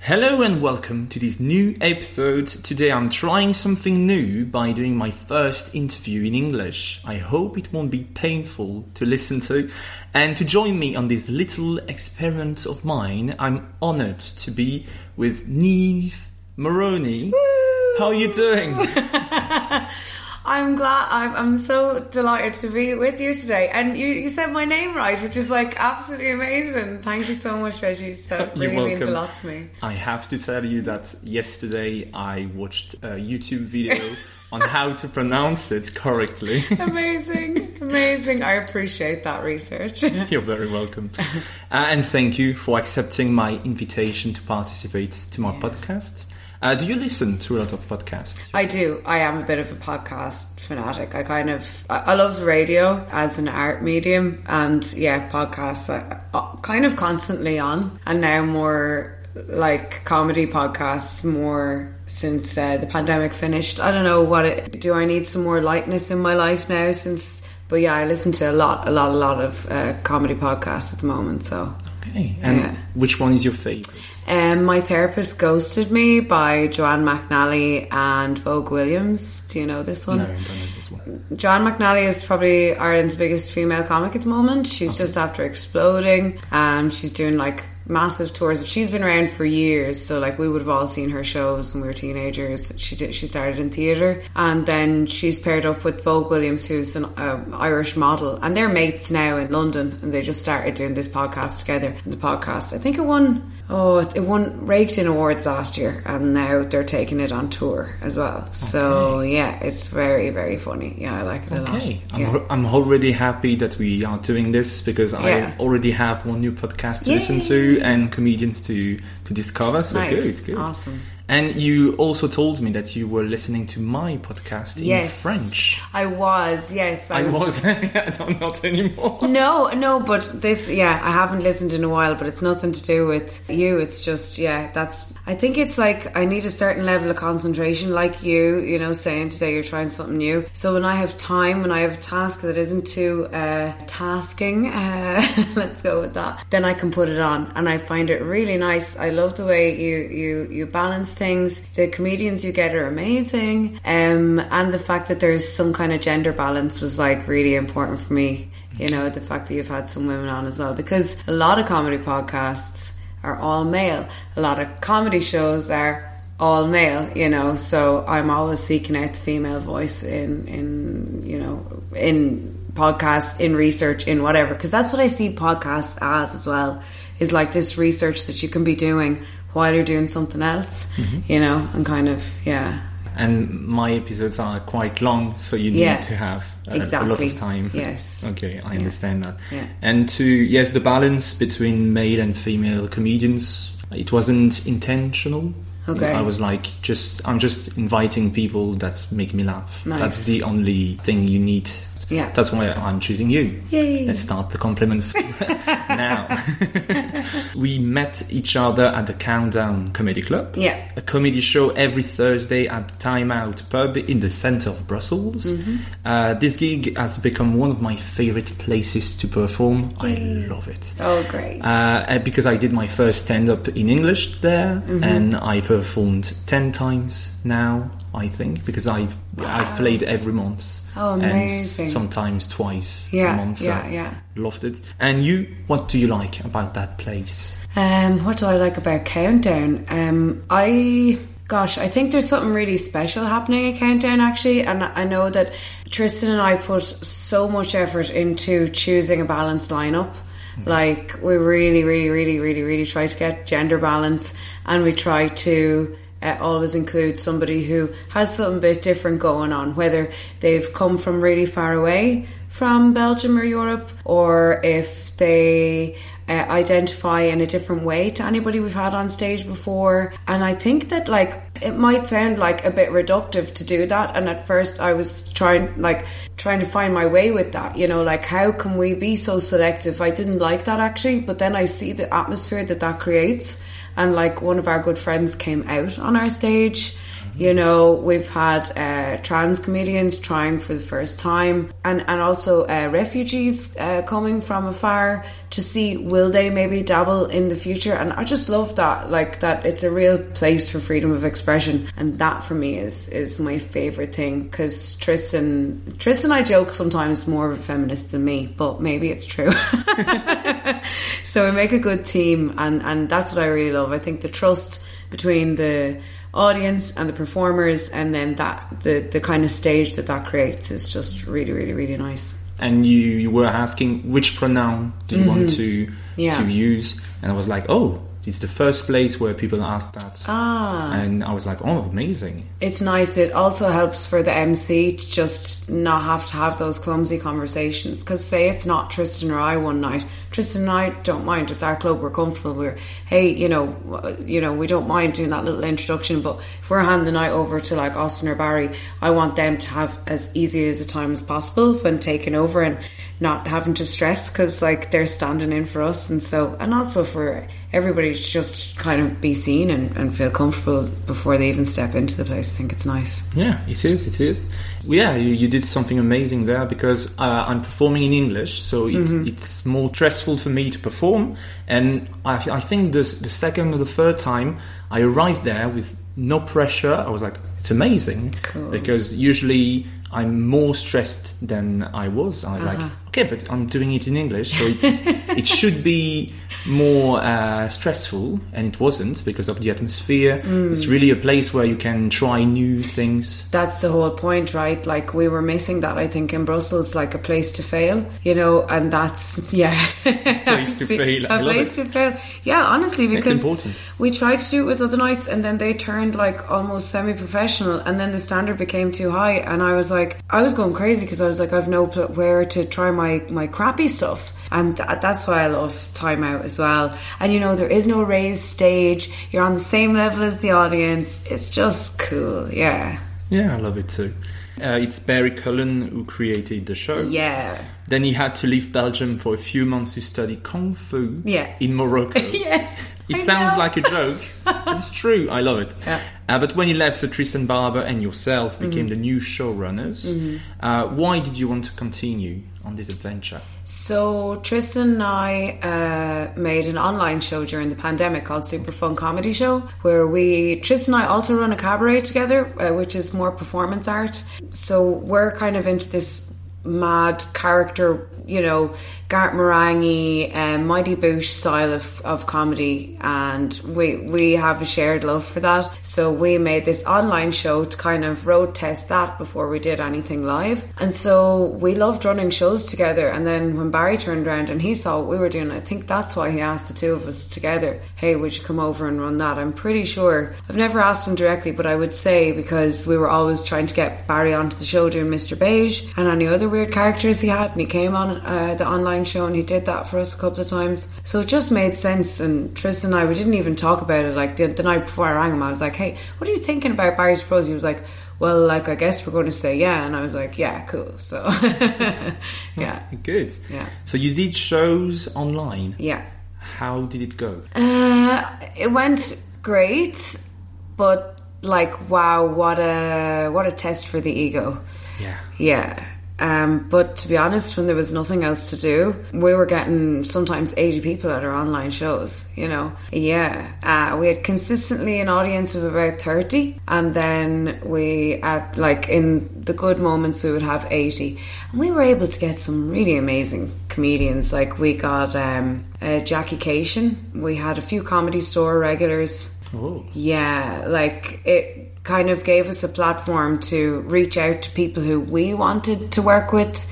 Hello and welcome to this new episode. Today I'm trying something new by doing my first interview in English. I hope it won't be painful to listen to. And to join me on this little experiment of mine, I'm honored to be with Neve Maroney. How are you doing? I'm glad. I'm, I'm so delighted to be with you today. And you, you said my name right, which is like absolutely amazing. Thank you so much, Reggie. So You're really means a lot to me. I have to tell you that yesterday I watched a YouTube video on how to pronounce it correctly. Amazing, amazing. I appreciate that research. You're very welcome. Uh, and thank you for accepting my invitation to participate to my podcast. Uh, do you listen to a lot of podcasts? I do. I am a bit of a podcast fanatic. I kind of I, I love radio as an art medium, and yeah, podcasts uh, kind of constantly on, and now more like comedy podcasts more since uh, the pandemic finished. I don't know what it. Do I need some more lightness in my life now? Since, but yeah, I listen to a lot, a lot, a lot of uh, comedy podcasts at the moment. So. Okay. And Yeah. which one is your favorite? Um, my therapist ghosted me by Joanne McNally and Vogue Williams. Do you know this one? No, I don't know this one. Joanne McNally is probably Ireland's biggest female comic at the moment. She's just after exploding. Um, she's doing like massive tours. She's been around for years, so like we would have all seen her shows when we were teenagers. She did. She started in theatre, and then she's paired up with Vogue Williams, who's an uh, Irish model, and they're mates now in London. And they just started doing this podcast together. And the podcast, I think it won. Oh, it won raked in awards last year, and now they're taking it on tour as well. So yeah, it's very very funny. Yeah, I like it a lot. Okay, I'm. I'm already happy that we are doing this because Yeah. I already have one new podcast to listen to and comedians to to discover. So Nice. good, good, Awesome. And you also told me that you were listening to my podcast in French. I was. Yes, I was. I don't not anymore. No, no, but this, yeah, I haven't listened in a while, but it's nothing to do with you. It's just, yeah, that's, I think it's like I need a certain level of concentration, like you, you know, saying today you're trying something new. So when I have time, when I have a task that isn't too uh, tasking, uh, let's go with that, then I can put it on and I find it really nice. I love the way you, you, you balance things. The comedians you get are amazing. Um, and the fact that there's some kind of gender balance was like really important for me you know the fact that you've had some women on as well because a lot of comedy podcasts are all male a lot of comedy shows are all male you know so i'm always seeking out the female voice in in you know in podcasts in research in whatever because that's what i see podcasts as as well is like this research that you can be doing while you're doing something else mm-hmm. you know and kind of yeah And my episodes are quite long, so you need to have a, a lot of time. Yes. Okay, I understand that. Yeah. And to yes, the balance between male and female comedians, it wasn't intentional. Okay. I was like, just I'm just inviting people that make me laugh. Nice. That's the only thing you need. Yeah. That's why I'm choosing you. Yay. Let's start the compliments now. we met each other at the Countdown Comedy Club. Yeah. A comedy show every Thursday at the Time Out pub in the centre of Brussels. Mm-hmm. Uh, this gig has become one of my favourite places to perform. I love it. Oh, great. Uh, because I did my first stand up in English there, Mm-hmm. and I performed 10 times now, I think, because I've, I've played every month. Oh, amazing. And sometimes twice Yeah, a month. so yeah, yeah. Loved it. And you, what do you like about that place? Um, what do I like about Countdown? Um, I gosh, I think there's something really special happening at Countdown actually, and I know that Tristan and I put so much effort into choosing a balanced lineup. Like we really, really, really, really, really try to get gender balance, and we try to uh, always include somebody who has something a bit different going on, whether they've come from really far away from Belgium or Europe, or if they uh, identify in a different way to anybody we've had on stage before. And I think that like it might sound like a bit reductive to do that. And at first I was trying like trying to find my way with that, you know, like how can we be so selective? I didn't like that actually, but then I see the atmosphere that that creates. And like one of our good friends came out on our stage. You know, we've had uh, trans comedians trying for the first time, and and also uh, refugees uh, coming from afar to see will they maybe dabble in the future. And I just love that, like that it's a real place for freedom of expression, and that for me is is my favorite thing. Because Tristan, Tristan, I joke sometimes more of a feminist than me, but maybe it's true. so we make a good team, and and that's what I really love. I think the trust between the audience and the performers and then that the the kind of stage that that creates is just really really really nice And you, you were asking which pronoun do you want to Mm-hmm. Yeah. to use, and I was like, oh, it's the first place where people ask that. Ah. And I was like, oh, amazing. it's nice. It also helps for the MC to just not have to have those clumsy conversations. Because say it's not Tristan or I one night. Tristan and I don't mind. At our club. We're comfortable. We're hey you know you know we don't mind doing that little introduction but if we're handing the night over to like Austin or Barry I want them to have as easy as a time as possible when taking over. And not having to stress because like they're standing in for us and so and also for everybody to just kind of be seen and, and feel comfortable before they even step into the place I think it's nice Yeah, it is. It is. Yeah, you, you did something amazing there because uh, I'm performing in English, so it's, Mm-hmm. it's more stressful for me to perform. And I, I think this, the second or the third time I arrived there with no pressure, I was like, it's amazing because usually I'm more stressed than I was. I was Uh-huh. like, okay, but I'm doing it in English, so it, it should be more uh, stressful, and it wasn't because of the atmosphere. Mm. It's really a place where you can try new things. that's the whole point, right? Like we were missing that, I think, in Brussels, like a place to fail, you know, and that's yeah, Place to fail. I a love place it. to fail. Yeah, honestly, because important. we tried to do it with other nights, and then they turned like almost semi-professional, and then the standard became too high, and I was like, I was going crazy because I was like, I've no pl- where to try my my crappy stuff. And th- that's why I love Time Out as well. And you know, there is no raised stage. You're on the same level as the audience. It's just cool. Yeah. Yeah, I love it too. Uh, it's Barry Cullen who created the show. Yeah. Then he had to leave Belgium for a few months to study kung fu Yeah. in Morocco. Yes. It I sounds know. like a joke. it's true. I love it. Yeah. Uh, but when you left, so Tristan Barber and yourself Mm-hmm. became the new showrunners. Uh, why did you want to continue on this adventure? So Tristan and I uh, made an online show during the pandemic called Super Fun Comedy Show, where we Tristan and I also run a cabaret together, uh, which is more performance art. So we're kind of into this mad character, you know, Garth Marenghi, um, Mighty Boosh style of, of comedy, and we we have a shared love for that. So we made this online show to kind of road test that before we did anything live. And so we loved running shows together. And then when Barry turned around and he saw what we were doing, I think that's why he asked the two of us together, "Hey, would you come over and run that?" I'm pretty sure I've never asked him directly, but I would say because we were always trying to get Barry onto the show doing Mr. Beige and any other weird characters he had, and he came on uh, the online show, and he did that for us a couple of times. So it just made sense. And Tristan and I, we didn't even talk about it. Like the, the night before I rang him, I was like, "Hey, what are you thinking about Barry's Pros?" He was like, "Well, like I guess we're going to say yeah," and I was like, "Yeah, cool." So yeah, Good. Yeah. So you did shows online. yeah. How did it go? Uh, it went great, but like, wow, what a what a test for the ego. Yeah. Yeah. Um, but to be honest, when there was nothing else to do, we were getting sometimes 80 people at our online shows, you know. Yeah. Uh, we had consistently an audience of about 30, and then we, at like in the good moments, we would have 80. And we were able to get some really amazing comedians. Like, we got um, uh, Jackie Cation, we had a few comedy store regulars. Oh. Yeah, like it kind of gave us a platform to reach out to people who we wanted to work with.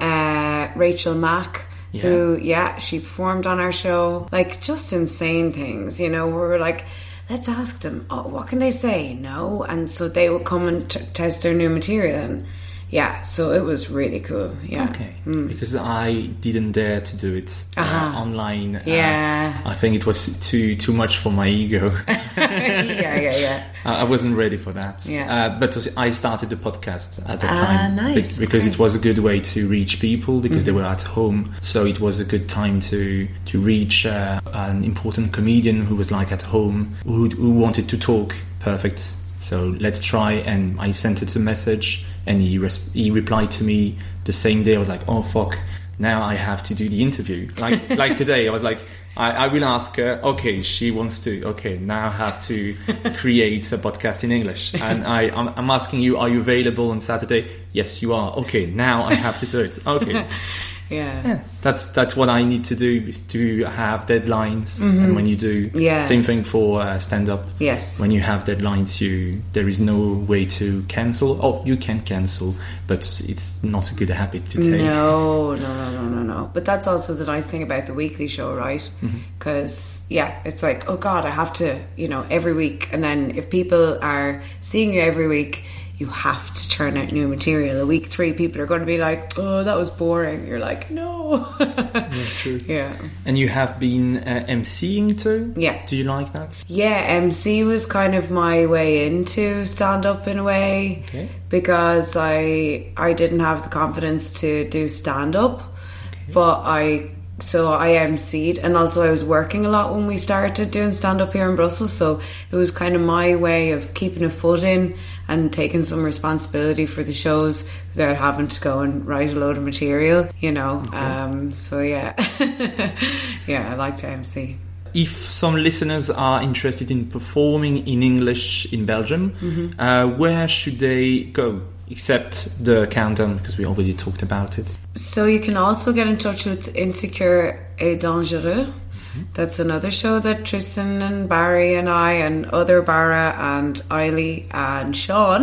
Uh, Rachel Mack, who, yeah, she performed on our show. Like, just insane things, you know, where we're like, let's ask them, oh, what can they say? No. And so they would come and t- test their new material. And yeah, so it was really cool. Yeah. Okay. Because I didn't dare to do it uh, Uh-huh. online. Uh, Yeah. I think it was too too much for my ego. yeah, yeah, yeah. I I wasn't ready for that. Yeah. Uh, but I started the podcast at that Ah, time nice. be- because Okay. it was a good way to reach people because they were at home. So it was a good time to to reach uh, an important comedian who was like at home who, who wanted to talk. Perfect. So let's try. And I sent it a message, and he res- he replied to me the same day. I was like, oh fuck. Now I have to do the interview. Like like today, I was like, I, I will ask her. Okay, she wants to. Okay, now I have to create a podcast in English, and I I'm, I'm asking you, are you available on Saturday? Yes, you are. Okay, now I have to do it. Okay, Yeah. that's that's what I need to do to have deadlines. And when you do, Yeah. same thing for uh, stand up. Yes. When you have deadlines, you there is no way to cancel. Oh, you can cancel, but it's not a good habit to take. No, no, no, no, no, no. But that's also the nice thing about the weekly show, right? Mm-hmm. Because, yeah, it's like, oh God, I have to, you know, every week. And then if people are seeing you every week, you have to churn out new material. A week three, people are going to be like, oh, that was boring. You're like, no. Yeah, true. yeah. And you have been uh, emceeing too. Yeah. Do you like that? Yeah, MC was kind of my way into stand up in a way Okay. because I I didn't have the confidence to do stand up, but I so I MC'd and also I was working a lot when we started doing stand up here in Brussels, so it was kind of my way of keeping a foot in and taking some responsibility for the shows without having to go and write a load of material, you know. Um, so yeah, yeah, I like to MC. If some listeners are interested in performing in English in Belgium, Mm-hmm. uh, where should they go? Except the countdown, because we already talked about it. So you can also get in touch with Insecure et Dangereux. That's another show that Tristan and Barry and I and other Barra and Eiley and Sean,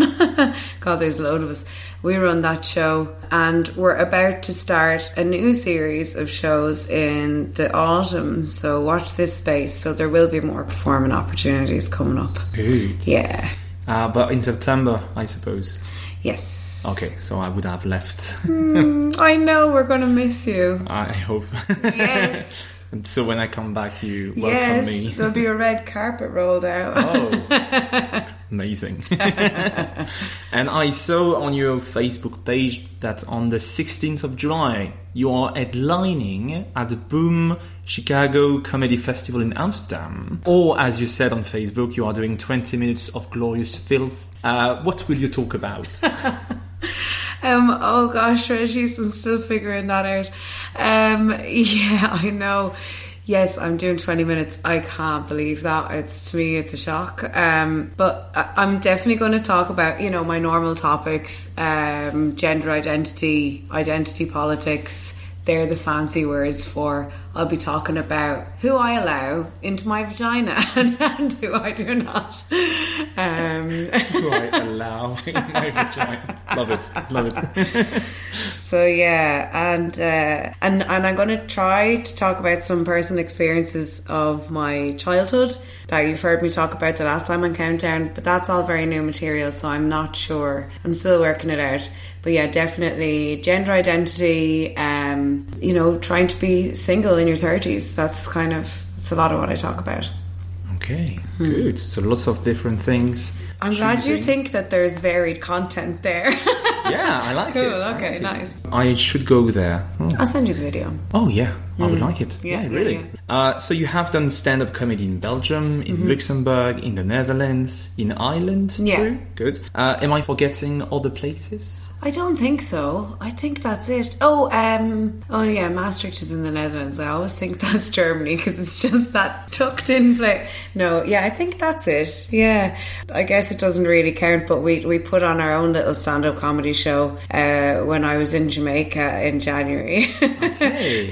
God, there's a load of us. We run that show, and we're about to start a new series of shows in the autumn. So watch this space. So there will be more performing opportunities coming up. Good. Yeah. Uh, but in September, I suppose. Yes. Okay, so I would have left. I know we're going to miss you. I hope. Yes. And so when I come back, you welcome yes, me. there'll be a red carpet rolled out. Oh, amazing. and I saw on your Facebook page that on the 16th of July, you are headlining at the Boom Chicago Comedy Festival in Amsterdam. Or, as you said on Facebook, you are doing 20 minutes of glorious filth. Uh, what will you talk about? Um, oh gosh, Reggie's I'm still figuring that out. Um, yeah, I know. Yes, I'm doing 20 minutes. I can't believe that. It's to me, it's a shock. Um, but I'm definitely going to talk about, you know, my normal topics, um, gender identity, identity politics. They're the fancy words for I'll be talking about who I allow into my vagina and, and who I do not. Um, Do I allow in my vagina? Love it, love it. So yeah, and uh, and and I'm going to try to talk about some personal experiences of my childhood that you've heard me talk about the last time on Countdown, but that's all very new material, so I'm not sure. I'm still working it out. But yeah, definitely gender identity. Um, you know, trying to be single in your thirties. That's kind of it's a lot of what I talk about. Okay, good. So lots of different things. I'm glad you think that there's varied content there. Yeah, I like Cool, it. I okay, like it. nice. I should go there. Oh, I'll send you the video. Oh, yeah, I would like it. Mm. Yeah, Yeah, yeah, really. yeah. Uh, so you have done stand-up comedy in Belgium, in Luxembourg, in the Netherlands, in Ireland Mm-hmm. Yeah. too. Good. Uh, am I forgetting other places? I don't think so. I think that's it. Oh, um, oh yeah, Maastricht is in the Netherlands. I always think that's Germany because it's just that tucked in place. No, yeah, I think that's it. Yeah, I guess it doesn't really count, but we we put on our own little stand-up comedy show uh, when I was in Jamaica in January,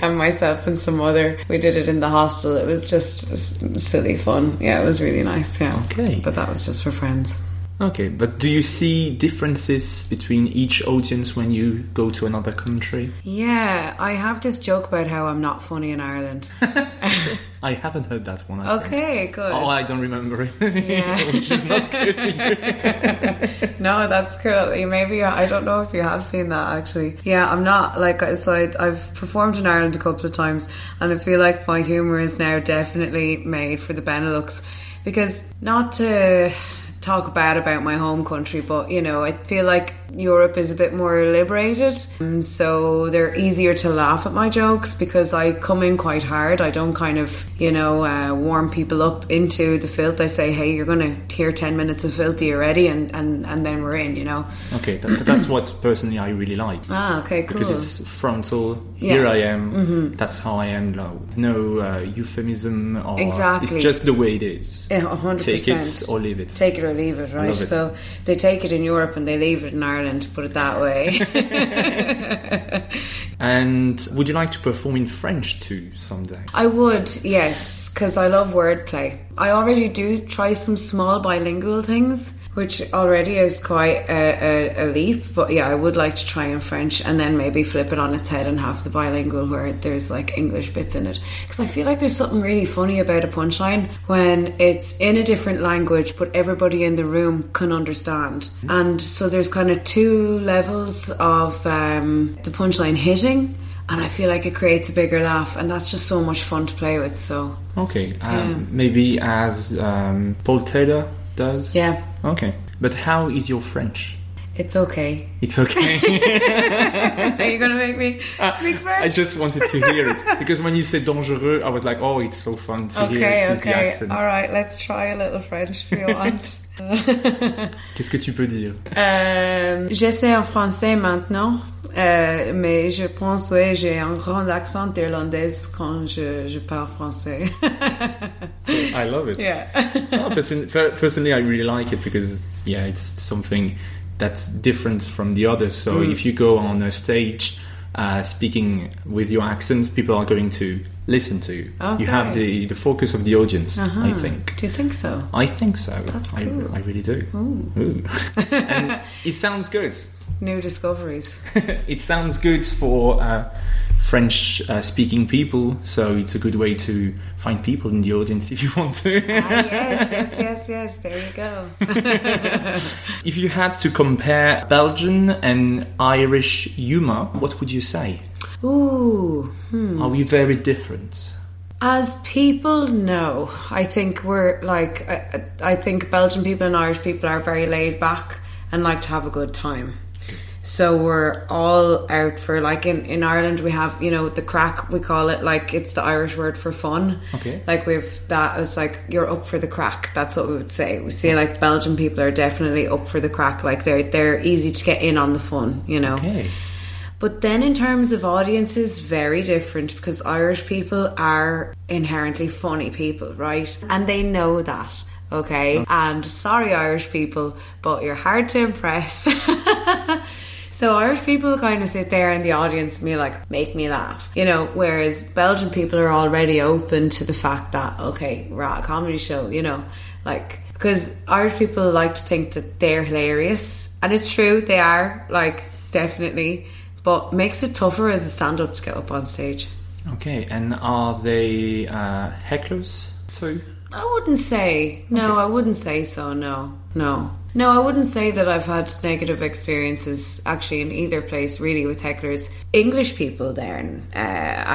and myself and some other. We did it in the hostel. It was just silly fun. Yeah, it was really nice. Yeah, Okay. but that was just for friends. Okay, but do you see differences between each audience when you go to another country? Yeah, I have this joke about how I'm not funny in Ireland. I haven't heard that one. I think. Okay, good. Oh, I don't remember it, Yeah. which is not good. no, that's cool. Maybe I don't know if you have seen that actually. Yeah, I'm not like I so I, I've performed in Ireland a couple of times, and I feel like my humor is now definitely made for the Benelux because not to talk bad about my home country, but you know, I feel like Europe is a bit more liberated, um, so they're easier to laugh at my jokes because I come in quite hard. I don't kind of, you know, uh, warm people up into the filth. I say, hey, you're going to hear 10 minutes of filthy already, and, and, and then we're in, you know. Okay, that, that's what personally I really like. Ah, okay, cool. Because it's frontal. Yeah. Mm-hmm. Here I am. That's how I am. No, no uh, euphemism or Exactly. It's just the way it is. Yeah, 100%. Take it or leave it. Take it or leave it, right? it. So they take it in Europe and they leave it in Ireland, put it that way. And would you like to perform in French too someday? I would, yes, because I love wordplay. I already do try some small bilingual things, which already is quite a, a, a leap. But yeah, I would like to try in French and then maybe flip it on its head and have the bilingual where there's like English bits in it. Because I feel like there's something really funny about a punchline when it's in a different language, but everybody in the room can understand. And so there's kind of two levels of um, the punchline hitting and I feel like it creates a bigger laugh, and that's just so much fun to play with. So Okay, um, maybe as um, Paul Taylor does? yeah, Okay. But how is your French? it's okay. It's okay. Are you gonna make me ah, speak French? I just wanted to hear it because when you said dangereux, I was like, oh, it's so fun to hear okay, it with the okay, accent. all right. Let's try a little French if you want. Qu'est-ce que tu peux dire Euh, J'essaie en français maintenant, euh, mais je pense ouais, j'ai un grand accent irlandaise quand je, je parle français. I love it. yeah. Oh, person- personally, I really like it because yeah, it's something that's different from the others. So Mm. if you go on a stage uh, speaking with your accent, people are going to listen to you. You have the the focus of the audience. I think. Do you think so? I think so. That's I, cool. I really do. Ooh. and it sounds good. New discoveries. it sounds good for uh, French uh, speaking people, so it's a good way to find people in the audience if you want to. ah, yes, yes, yes, yes. There you go. if you had to compare Belgian and Irish humour, what would you say? Ooh. Are we very different? As people, no. I think we're like, I, I think Belgian people and Irish people are very laid back and like to have a good time. So we're all out for like in, in Ireland we have you know the craic we call it like it's the Irish word for fun. Okay. Like we've that it's like you're up for the craic. That's what we would say. We see like Belgian people are definitely up for the craic. Like they're they're easy to get in on the fun. You know. Okay. But then, in terms of audiences, very different because Irish people are inherently funny people, right? And they know that, okay? Oh. And sorry, Irish people, but you're hard to impress. so, Irish people kind of sit there in the audience and be like, make me laugh, you know? Whereas Belgian people are already open to the fact that, okay, we're at a comedy show, you know? Like, because Irish people like to think that they're hilarious. And it's true, they are, like, definitely. but makes it tougher as a stand up to get up on stage. Okay, and are they uh, hecklers too? I wouldn't say. No, I wouldn't say so. No, no. No, I wouldn't say that I've had negative experiences actually in either place, really, with hecklers. English people, then, uh,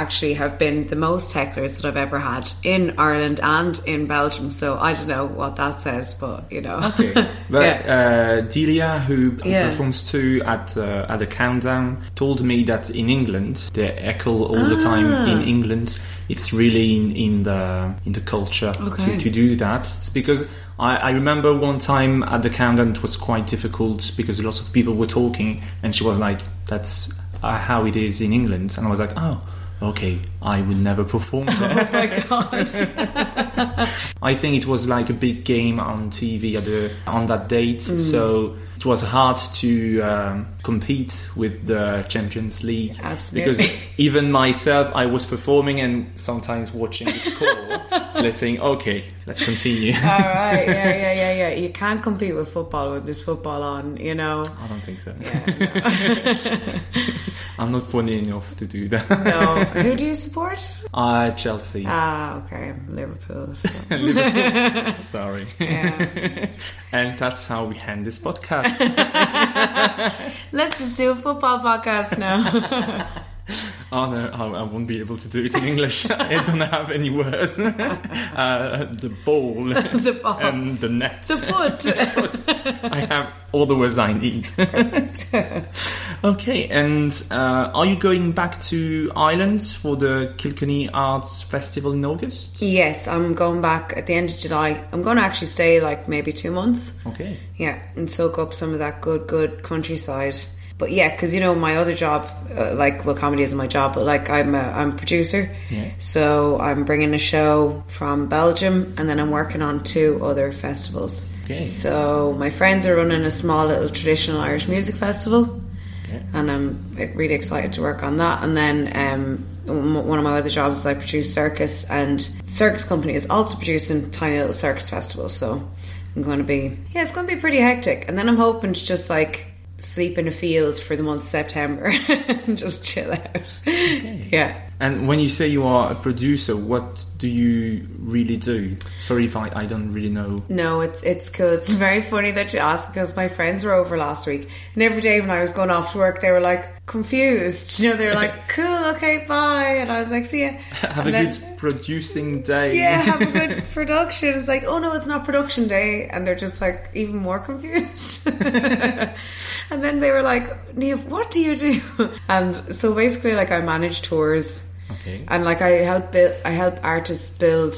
actually have been the most hecklers that I've ever had in Ireland and in Belgium. So I don't know what that says, but you know. Okay. But yeah. uh, Delia, who Yeah. performs too at uh, at the countdown, told me that in England they echo all the time. Ah. In England, it's really in, in the in the culture Okay. to, to do that. It's because I, I remember one time at the countdown it was quite difficult because lots of people were talking, and she was like, "That's uh, how it is in England," and I was like, "Oh." Okay, I will never perform there. oh my god. I think it was like a big game on TV at the, on that date, Mm. so it was hard to um, compete with the Champions League. Absolutely. Because even myself, I was performing and sometimes watching the score, so they're saying, okay, let's continue. All right. Yeah, yeah, yeah, yeah. You can't compete with football with this football on, you know. I don't think so. Yeah, I'm not funny enough to do that. no. no. Who do you support? Uh, Chelsea. Ah, okay. Liverpool. So. Sorry. Yeah. and that's how we end this podcast. Let's just do a football podcast now. Oh no, I, I won't be able to do it in English. I don't have any words. uh, the ball, The ball. and the net. the foot. I have all the words I need. okay, and uh, are you going back to Ireland for the Kilkenny Arts Festival in August? yes, I'm going back at the end of July. I'm going to actually stay like maybe two months. Okay. Yeah, and soak up some of that good, good countryside. But yeah, because you know my other job, uh, like well, comedy isn't my job, but like I'm a I'm a producer. Yeah. So I'm bringing a show from Belgium, and then I'm working on two other festivals. Okay. So my friends are running a small little traditional Irish music festival, and I'm really excited to work on that. And then um, one of my other jobs is I produce circus, and circus company is also producing tiny little circus festivals. So I'm going to be yeah, it's going to be pretty hectic. And then I'm hoping to just like sleep in a field for the month of September and just chill out. Yeah. And when you say you are a producer, what do you really do? Sorry if I, I don't really know. No, it's it's cool. It's very funny that you ask because my friends were over last week, and every day when I was going off to work, they were like confused. You know, they were like, "Cool, okay, bye," and I was like, "See ya." Have And a then- good producing day. Yeah, have a good production. It's like, oh no, it's not production day, and they're just like even more confused. and then they were like, Neve, what do you do? And so basically, like, I manage tours, Okay. and like I help build, I help artists build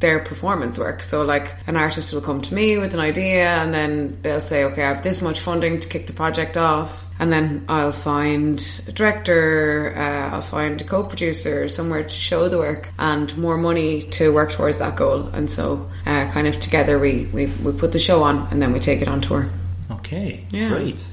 their performance work. So like an artist will come to me with an idea and then they'll say, okay, I have this much funding to kick the project off. And then I'll find a director, uh, I'll find a co-producer, somewhere to show the work and more money to work towards that goal. And so uh, kind of together we, we, we put the show on and then we take it on tour. Okay. Yeah. Great.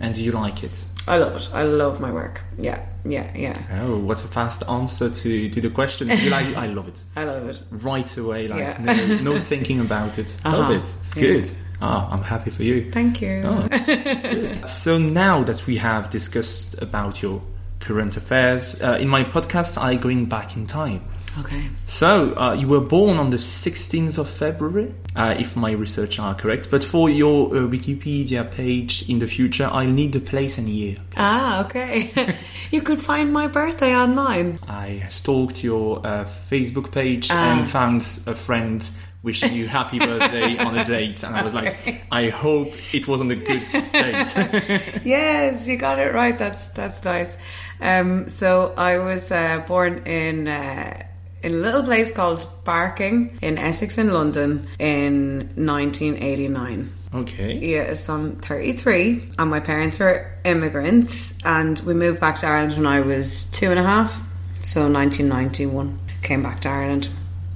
And do you like it? I love it. I love my work. Yeah, yeah, yeah. Oh, what's a fast answer to, to the question? You like, I love it. I love it. Right away, like Yeah. no, no thinking about it. Uh-huh. Love it. It's Yeah. good. Ah, I'm happy for you. Thank you. Oh. So now that we have discussed about your current affairs, uh, in my podcast, I'm going back in time. Okay. So, uh, you were born on the 16th of February, uh, if my research are correct. But for your uh, Wikipedia page in the future, I'll need the place and year. Ah, okay. you could find my birthday online. I stalked your uh, Facebook page Ah. and found a friend wishing you happy birthday on a date, and I was like, I hope it was on a good date. yes, you got it right. That's that's nice. Um, so I was uh, born in uh, in a little place called Barking in Essex in London in 1989. okay. Yeah, so I'm 33, and my parents were immigrants, and we moved back to Ireland when I was two and a half. So 1991, came back to Ireland.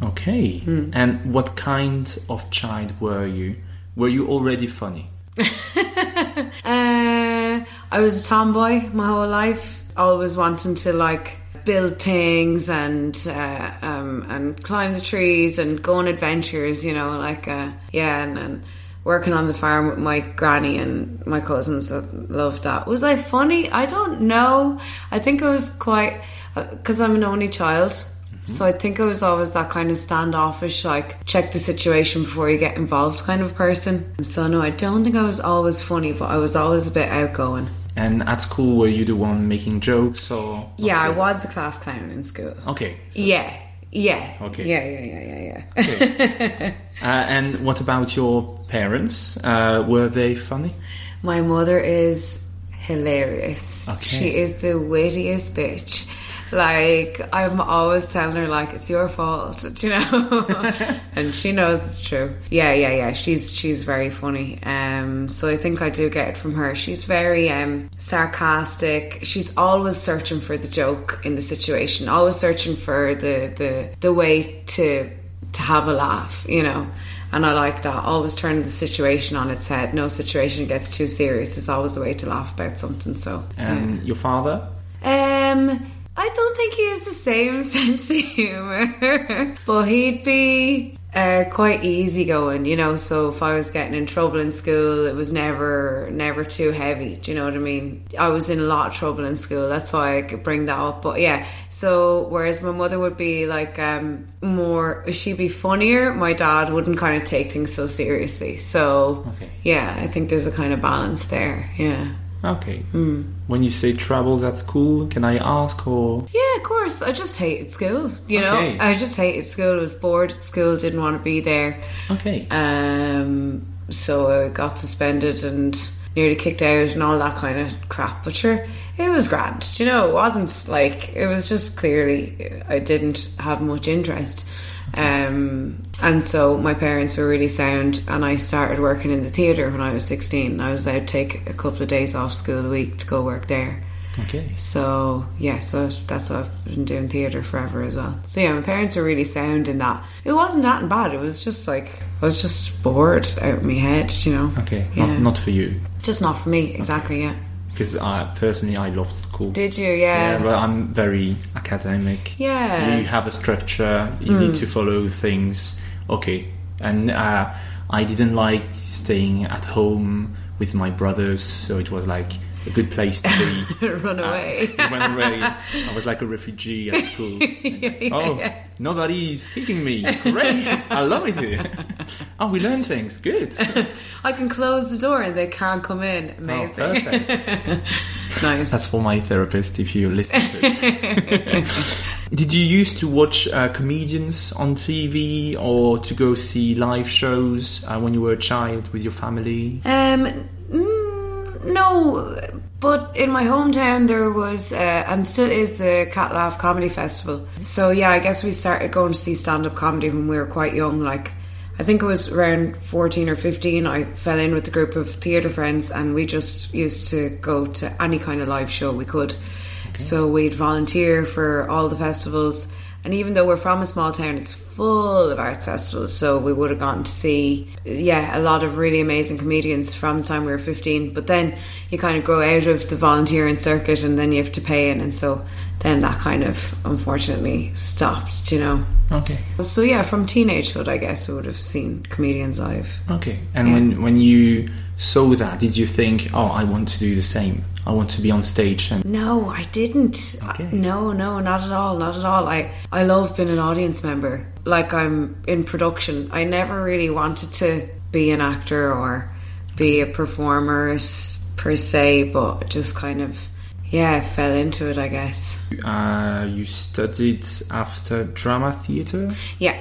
Okay. Hmm. And what kind of child were you? Were you already funny? Uh, I was a tomboy my whole life, always wanting to like build things and uh, um, and climb the trees and go on adventures. You know, like uh, yeah, and, and working on the farm with my granny and my cousins. Loved that. Was I funny? I don't know. I think I was quite because I'm an only child. So I think I was always that kind of standoffish, like check the situation before you get involved kind of person. So no, I don't think I was always funny, but I was always a bit outgoing. And at school, were you the one making jokes or? Yeah, I was the class clown in school. Okay. so- Yeah, yeah, Okay. yeah, yeah, yeah, yeah, yeah. Uh, and what about your parents? Uh, were they funny? My mother is hilarious. Okay. She is the wittiest bitch. Like I'm always telling her, like it's your fault, you know, and she knows it's true. Yeah, yeah, yeah. She's she's very funny. Um, so I think I do get it from her. She's very um sarcastic. She's always searching for the joke in the situation. Always searching for the the the way to to have a laugh, you know. And I like that. Always turning the situation on its head. No situation gets too serious. There's always a way to laugh about something. So, And your father? um, I don't think he has the same sense of humor, but he'd be uh, quite easygoing, you know. So if I was getting in trouble in school, it was never, never too heavy. Do you know what I mean? I was in a lot of trouble in school. That's why I could bring that up. But yeah, so whereas my mother would be like um, more, she'd be funnier. My dad wouldn't kind of take things so seriously. So Okay. yeah, I think there's a kind of balance there. Yeah. Okay. Hmm. When you say troubles at school, can I ask or? Yeah, of course. I just hated school. You know, Okay. I just hated school. I was bored at school. Didn't want to be there. Okay. Um, so I got suspended and nearly kicked out and all that kind of crap. But sure, it was grand. Do You know, it wasn't like it was just clearly I didn't have much interest. Um, and so my parents were really sound, and I started working in the theatre when I was sixteen. I was allowed to take a couple of days off school a week to go work there. Okay. So yeah, so that's what I've been doing theatre forever as well. So yeah, my parents were really sound in that. It wasn't that bad. It was just like I was just bored out of my head, you know. Okay. Yeah. Not, not for you. just not for me. Exactly. Yeah. Because I personally, I love school. Did you? Yeah, Yeah. but I'm very academic. Yeah. You have a structure, you need to follow things. Okay. And uh, I didn't like staying at home with my brothers, so it was like a good place to be. Run away. I went away. I was like a refugee at school. oh, nobody's kicking me. Great. I love it here. Oh, we learn things. Good. I can close the door and they can't come in. Oh, Amazing. perfect. nice. That's for my therapist if you listen to it. Did you used to watch uh, comedians on TV or to go see live shows uh, when you were a child with your family? Um, mm, no, but in my hometown there was, uh, and still is, the Cat Laugh Comedy Festival. So yeah, I guess we started going to see stand up comedy when we were quite young. Like, I think it was around 14 or 15. I fell in with a group of theatre friends, and we just used to go to any kind of live show we could. So we'd volunteer for all the festivals. And even though we're from a small town, it's full of arts festivals. So we would have gotten to see, yeah, a lot of really amazing comedians from the time we were 15. But then you kind of grow out of the volunteering circuit and then you have to pay in. And so then that kind of unfortunately stopped, you know. Okay. So yeah, from teenagehood, I guess I would have seen comedians live. Okay. And when, when you saw that, did you think, oh, I want to do the same? I want to be on stage and No, I didn't. Okay. I- no, no, not at all, not at all. I I love being an audience member. Like I'm in production. I never really wanted to be an actor or be a performer per se, but just kind of yeah, I fell into it, I guess. uh, you studied after drama theatre Yeah.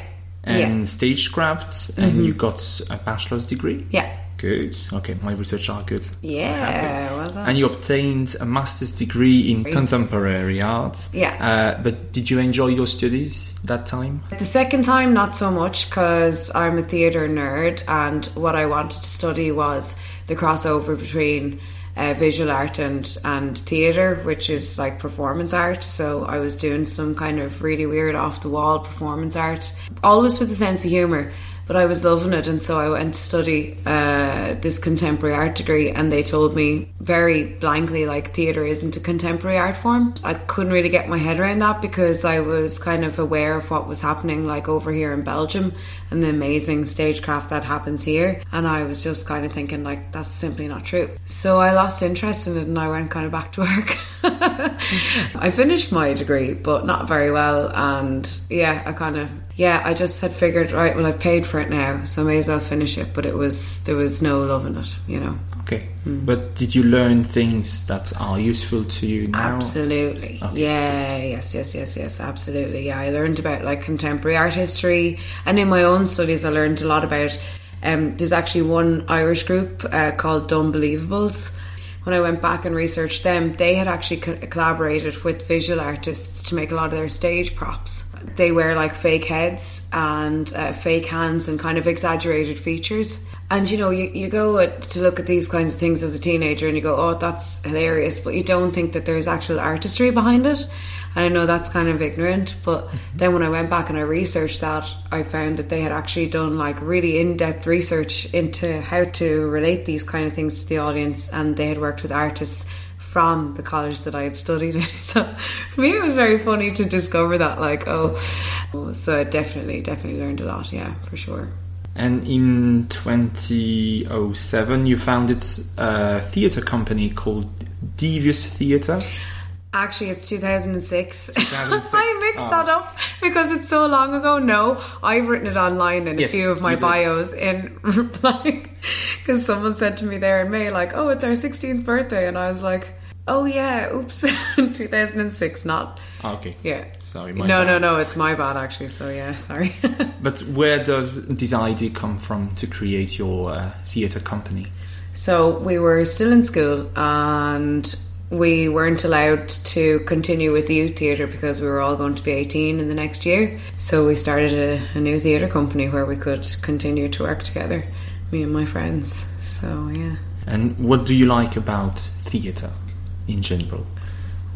and yeah. stagecraft and you got a bachelor's degree? Yeah. Good. Okay, my research are good. Yeah, well done. And you obtained a master's degree in contemporary art. Yeah. Uh, but did you enjoy your studies that time? The second time, not so much because I'm a theatre nerd, and what I wanted to study was the crossover between uh, visual art and and theatre, which is like performance art. So I was doing some kind of really weird, off the wall performance art, always with a sense of humour. But I was loving it, and so I went to study uh, this contemporary art degree, and they told me very blankly, like, theatre isn't a contemporary art form. I couldn't really get my head around that because I was kind of aware of what was happening, like, over here in Belgium and the amazing stagecraft that happens here. And I was just kind of thinking, like, that's simply not true. So I lost interest in it and I went kind of back to work. I finished my degree, but not very well. And yeah, I kind of yeah, I just had figured, right, well, I've paid for it now, so I may as well finish it. But it was, there was no love in it, you know. Okay. Mm. But did you learn things that are useful to you now? Absolutely. Okay. Yeah, yes, yes, yes, yes, absolutely. Yeah, I learned about like contemporary art history. And in my own studies, I learned a lot about, um, there's actually one Irish group uh, called Dunbelievables when I went back and researched them, they had actually co- collaborated with visual artists to make a lot of their stage props. They wear like fake heads and uh, fake hands and kind of exaggerated features. And you know, you, you go to look at these kinds of things as a teenager and you go, oh, that's hilarious, but you don't think that there's actual artistry behind it. And I know that's kind of ignorant, but mm-hmm. then when I went back and I researched that, I found that they had actually done like really in depth research into how to relate these kind of things to the audience, and they had worked with artists from the college that I had studied in. So for me, it was very funny to discover that, like, oh, so I definitely, definitely learned a lot, yeah, for sure. And in 2007, you founded a theatre company called Devious Theatre. Actually, it's 2006. 2006. I mixed oh. that ah. up because it's so long ago. No, I've written it online in yes, a few of my bios in like because someone said to me there in May, like, "Oh, it's our 16th birthday," and I was like, "Oh yeah, oops, 2006, not." Ah, okay. Yeah. Sorry. no, bad. no, no. It's my bad actually. So yeah, sorry. but where does this idea come from to create your uh, theatre company? So we were still in school and we weren't allowed to continue with the youth theatre because we were all going to be 18 in the next year. So we started a, a new theatre company where we could continue to work together, me and my friends. So, yeah. And what do you like about theatre in general?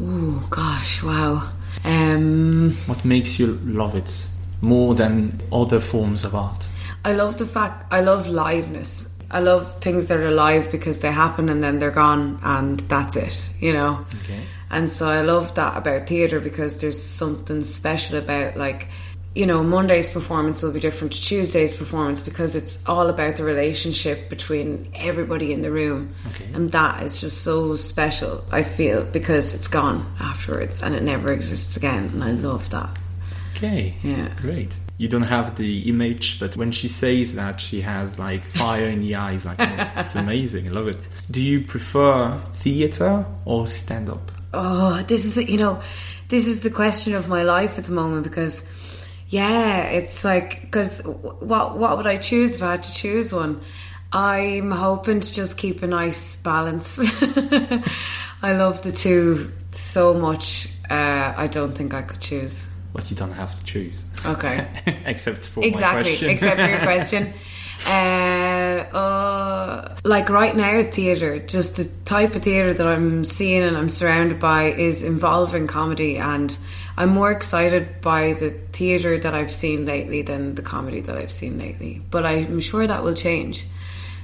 Oh, gosh, wow. Um, what makes you love it more than other forms of art? I love the fact, I love liveness. I love things that are alive because they happen and then they're gone and that's it, you know. Okay. And so I love that about theatre because there's something special about like you know, Monday's performance will be different to Tuesday's performance because it's all about the relationship between everybody in the room. Okay. And that is just so special, I feel, because it's gone afterwards and it never exists again. And I love that. Okay. Yeah. Great. You don't have the image, but when she says that, she has like fire in the eyes. Like, oh, it's amazing. I love it. Do you prefer theatre or stand up? Oh, this is, you know, this is the question of my life at the moment because, yeah, it's like, because what, what would I choose if I had to choose one? I'm hoping to just keep a nice balance. I love the two so much. Uh, I don't think I could choose but you don't have to choose. Okay. except for exactly, except for your question. Uh, uh, like right now, theatre, just the type of theatre that I'm seeing and I'm surrounded by is involving comedy, and I'm more excited by the theatre that I've seen lately than the comedy that I've seen lately. But I'm sure that will change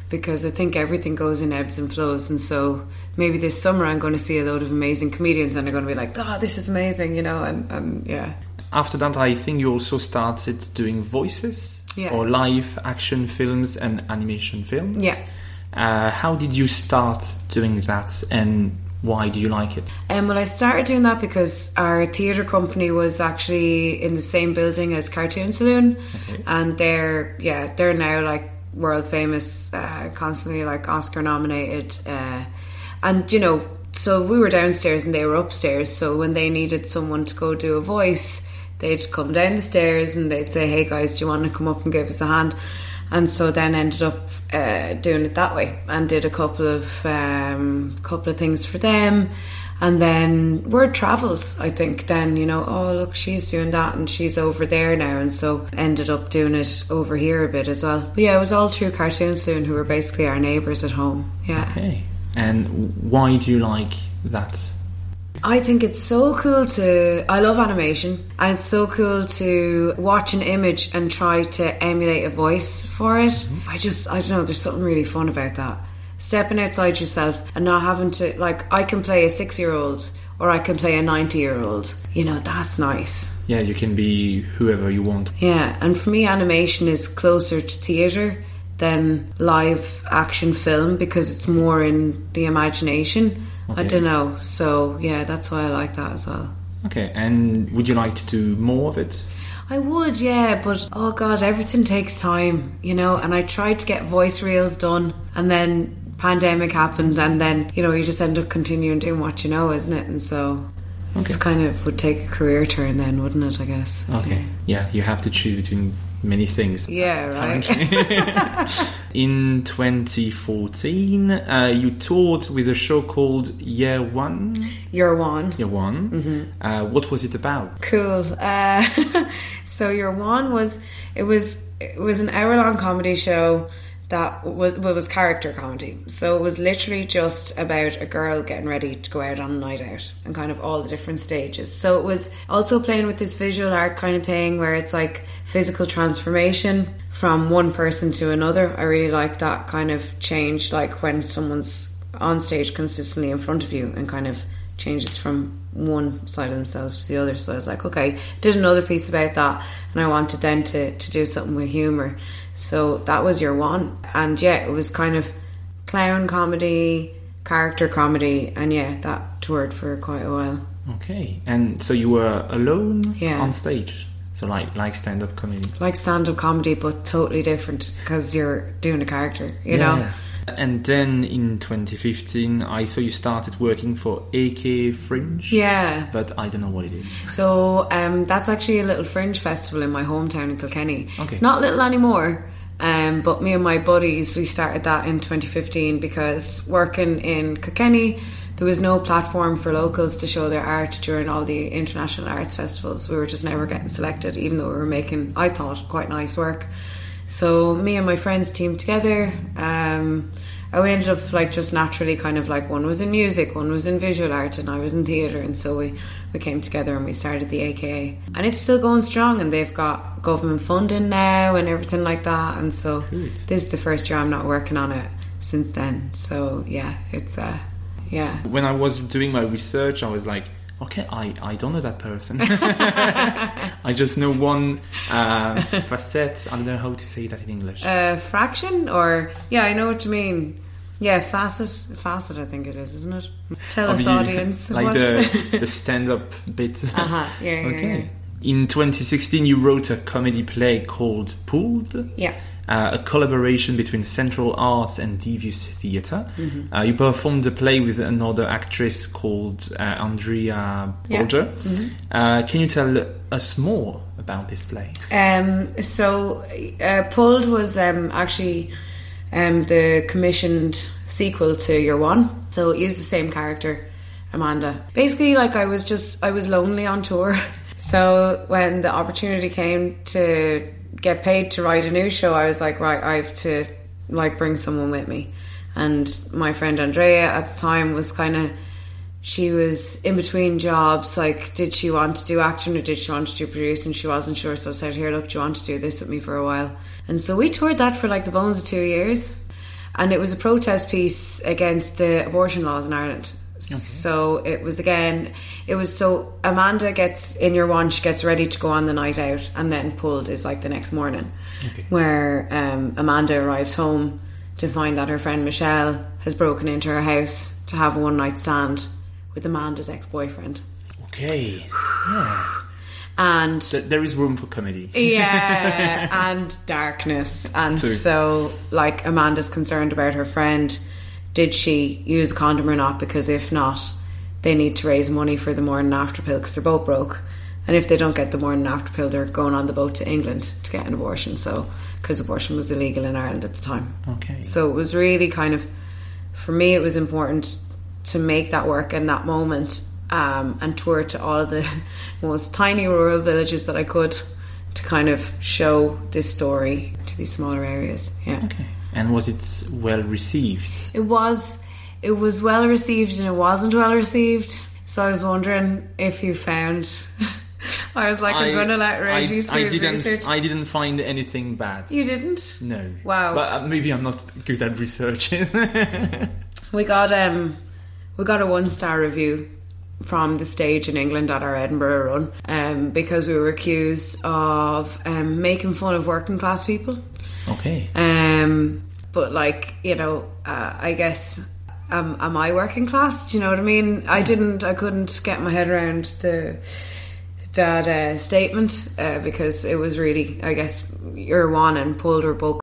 because I think everything goes in ebbs and flows, and so maybe this summer I'm going to see a load of amazing comedians, and they're going to be like, "Oh, this is amazing," you know, and, and yeah after that, I think you also started doing voices yeah. or live action films and animation films. Yeah. Uh, how did you start doing that and why do you like it? Um, well, I started doing that because our theatre company was actually in the same building as Cartoon Saloon, okay. and they're yeah they're now like world famous, uh, constantly like Oscar nominated, uh, and you know so we were downstairs and they were upstairs. So when they needed someone to go do a voice, they'd come down the stairs and they'd say, "Hey guys, do you want to come up and give us a hand?" And so then ended up uh, doing it that way and did a couple of um, couple of things for them. And then word travels, I think. Then, you know, oh, look, she's doing that and she's over there now. And so ended up doing it over here a bit as well. But yeah, it was all through Cartoon Saloon, who were basically our neighbours at home. Yeah. Okay. And why do you like that I think it's so cool to. I love animation, and it's so cool to watch an image and try to emulate a voice for it. I just, I don't know, there's something really fun about that. Stepping outside yourself and not having to, like, I can play a six year old or I can play a 90 year old. You know, that's nice. Yeah, you can be whoever you want. Yeah, and for me, animation is closer to theatre than live action film because it's more in the imagination. I don't know. So, yeah, that's why I like that as well. Okay, and would you like to do more of it? I would, yeah, but oh god, everything takes time, you know. And I tried to get voice reels done, and then pandemic happened, and then you know you just end up continuing doing what you know, isn't it? And so it's kind of would take a career turn then, wouldn't it? I guess. Okay, yeah, you have to choose between many things. Yeah, right. In 2014, uh, you toured with a show called Year One. You're one. Year One. Mm-hmm. Uh, what was it about? Cool. Uh, so your one was it was it was an hour long comedy show that was was character comedy. So it was literally just about a girl getting ready to go out on a night out and kind of all the different stages. So it was also playing with this visual art kind of thing where it's like physical transformation from one person to another. I really like that kind of change, like when someone's on stage consistently in front of you and kind of changes from one side of themselves to the other. So I was like, okay, did another piece about that, and I wanted then to, to do something with humour. So that was your one. And yeah, it was kind of clown comedy, character comedy, and yeah, that toured for quite a while. Okay, and so you were alone Yeah. on stage, so like like stand up comedy. Like stand up comedy, but totally different because you're doing a character, you know? And then in 2015, I saw you started working for AK Fringe. Yeah. But I don't know what it is. So um, that's actually a little fringe festival in my hometown in Kilkenny. Okay. It's not little anymore. Um, but me and my buddies, we started that in 2015 because working in Kilkenny, there was no platform for locals to show their art during all the international arts festivals. We were just never getting selected, even though we were making, I thought, quite nice work. So me and my friends teamed together. Um, I ended up like just naturally kind of like one was in music, one was in visual art, and I was in theatre. And so we, we came together and we started the AKA. And it's still going strong, and they've got government funding now and everything like that. And so this is the first year I'm not working on it since then. So yeah, it's uh, yeah. When I was doing my research, I was like, okay, I, I don't know that person. I just know one uh, facet. I don't know how to say that in English. Uh, fraction or yeah, I know what you mean. Yeah, facet, facet. I think it is, isn't it? Tell us, audience. like what- the the stand up bit. Uh-huh, yeah, yeah, okay. In 2016, you wrote a comedy play called Pulled. Yeah. Uh, a collaboration between Central Arts and Devious Theatre. Mm-hmm. Uh, you performed the play with another actress called uh, Andrea Yeah. Mm-hmm. Uh, can you tell us more about this play? Um, so, uh, Pulled was um, actually um, the commissioned sequel to Year One. So it used the same character, Amanda. Basically, like I was just I was lonely on tour. So when the opportunity came to get paid to write a new show, I was like, right, I have to like bring someone with me. And my friend Andrea at the time was kind of she was in between jobs. Like, did she want to do acting or did she want to do producing? And she wasn't sure. So I said, Here, look, do you want to do this with me for a while? And so we toured that for like the bones of two years. And it was a protest piece against the abortion laws in Ireland. So it was again, it was so Amanda gets in your one, she gets ready to go on the night out, and then pulled is like the next morning, where um, Amanda arrives home to find that her friend Michelle has broken into her house to have a one night stand with Amanda's ex boyfriend. Okay. Yeah. And Th- there is room for comedy. yeah, and darkness. And True. so, like, Amanda's concerned about her friend. Did she use a condom or not? Because if not, they need to raise money for the morning after pill because they're both broke. And if they don't get the morning after pill, they're going on the boat to England to get an abortion. So, because abortion was illegal in Ireland at the time. Okay. So it was really kind of, for me, it was important to make that work in that moment um, and tour to all of the most tiny rural villages that I could to kind of show this story to these smaller areas. Yeah. Okay. And was it well received? It was it was well received and it wasn't well received. So I was wondering if you found. I was like, I'm going to let Reggie I, I do his didn't. research. I didn't find anything bad. you didn't? No. Wow. But uh, maybe I'm not good at researching. We got um, we got a one star review from the stage in England at our Edinburgh run um, because we were accused of um, making fun of working class people. okay. Um, but like you know, uh, I guess um, am I working class? Do you know what I mean? I didn't. I couldn't get my head around the that uh, statement uh, because it was really, I guess, you're and pulled her book.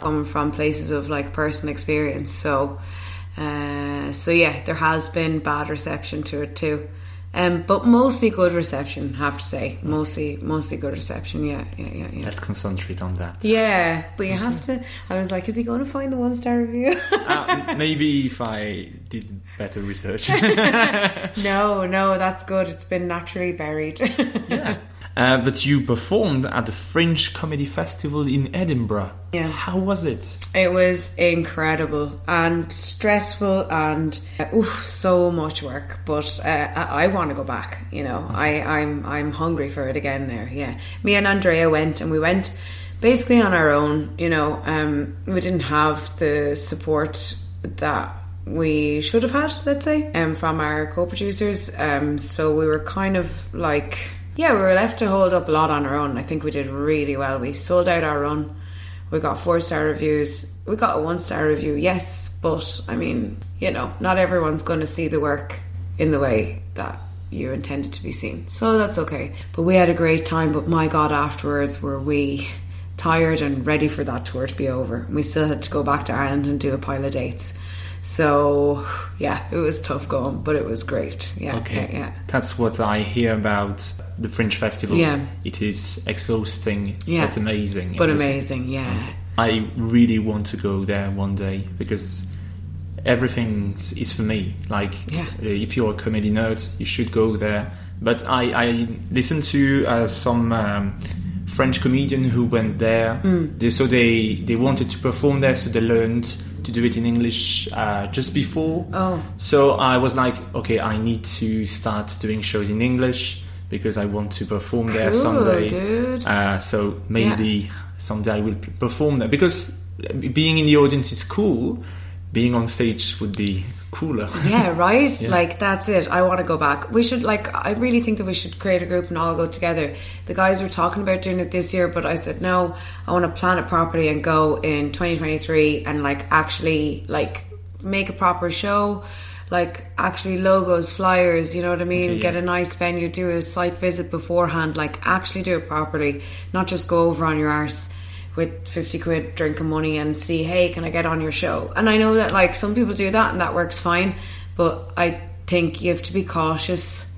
Coming from places of like personal experience. So, uh, so yeah, there has been bad reception to it too, um, but mostly good reception. Have to say, mostly mostly good reception. Yeah, yeah, yeah, yeah. Let's concentrate on that. Yeah, but you have to. I was like, is he going to find the one star review? Uh, maybe if I did better research. no, no, that's good. It's been naturally buried. yeah. Uh, but you performed at the Fringe Comedy Festival in Edinburgh. Yeah. How was it? It was incredible and stressful and uh, oof, so much work. But uh, I, I want to go back. You know, I, I'm I'm hungry for it again. There, yeah. Me and Andrea went, and we went basically on our own. You know, um, we didn't have the support that we should have had, let's say, um, from our co-producers. Um, so we were kind of like, yeah, we were left to hold up a lot on our own. I think we did really well. We sold out our run. We got four star reviews. We got a one star review, yes, but I mean, you know, not everyone's going to see the work in the way that you intended to be seen. So that's okay. But we had a great time. But my God, afterwards, were we tired and ready for that tour to be over? We still had to go back to Ireland and do a pile of dates. So yeah, it was tough going, but it was great. Yeah, Okay. yeah, yeah. That's what I hear about the Fringe Festival. Yeah. It is exhausting, Yeah. but amazing. But was- amazing, yeah. I really want to go there one day because everything is for me. Like, Yeah. if you're a comedy nerd, you should go there. But I, I listened to uh, some um, French comedian who went there. Hmm. They, so they they wanted to perform there, so they learned to do it in English uh, just before. Oh. So I was like, okay, I need to start doing shows in English because I want to perform there Cool, someday. Uh, so maybe someday I will perform there because being in the audience is cool. Being on stage would be cooler. Yeah, right? Like, that's it. I want to go back. We should, like, I really think that we should create a group and all go together. The guys were talking about doing it this year, but I said, no, I want to plan it properly and go in 2023 and, like, actually, like, make a proper show. Like, actually, logos, flyers, you know what I mean? Okay, Get a nice venue, do a site visit beforehand. Like, actually do it properly, not just go over on your arse with 50 quid drinking money and see, hey, can I get on your show? And I know that like some people do that and that works fine, but I think you have to be cautious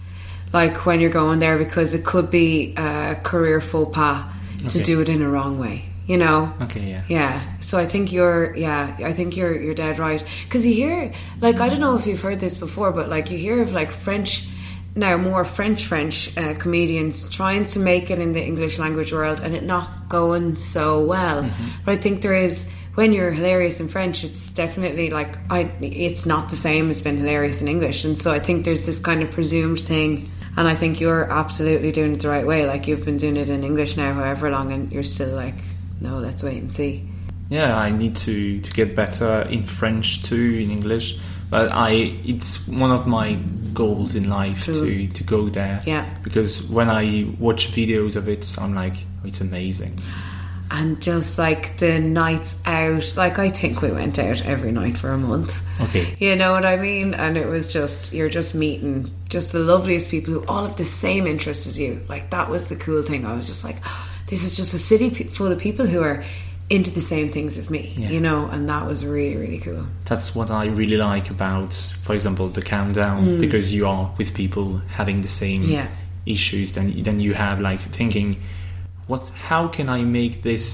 like when you're going there because it could be a career faux pas to do it in a wrong way, you know? Okay, yeah. Yeah. So I think you're yeah, I think you're you're dead right cuz you hear like I don't know if you've heard this before but like you hear of like French now more French French uh, comedians trying to make it in the English language world and it not going so well. But I think there is when you're hilarious in French, it's definitely like I. It's not the same as being hilarious in English, and so I think there's this kind of presumed thing. And I think you're absolutely doing it the right way. Like you've been doing it in English now, however long, and you're still like, no, let's wait and see. Yeah, I need to, to get better in French too, in English. But I, it's one of my goals in life to, to go there. Yeah. Because when I watch videos of it, I'm like, oh, it's amazing. and just like the nights out like i think we went out every night for a month Okay. you know what i mean and it was just you're just meeting just the loveliest people who all have the same interests as you like that was the cool thing i was just like this is just a city pe- full of people who are into the same things as me Yeah. you know and that was really really cool That's what I really like about, for example, the countdown, because you are with people having the same Mm. Yeah. issues. Then, then you have like thinking, what? How can I make this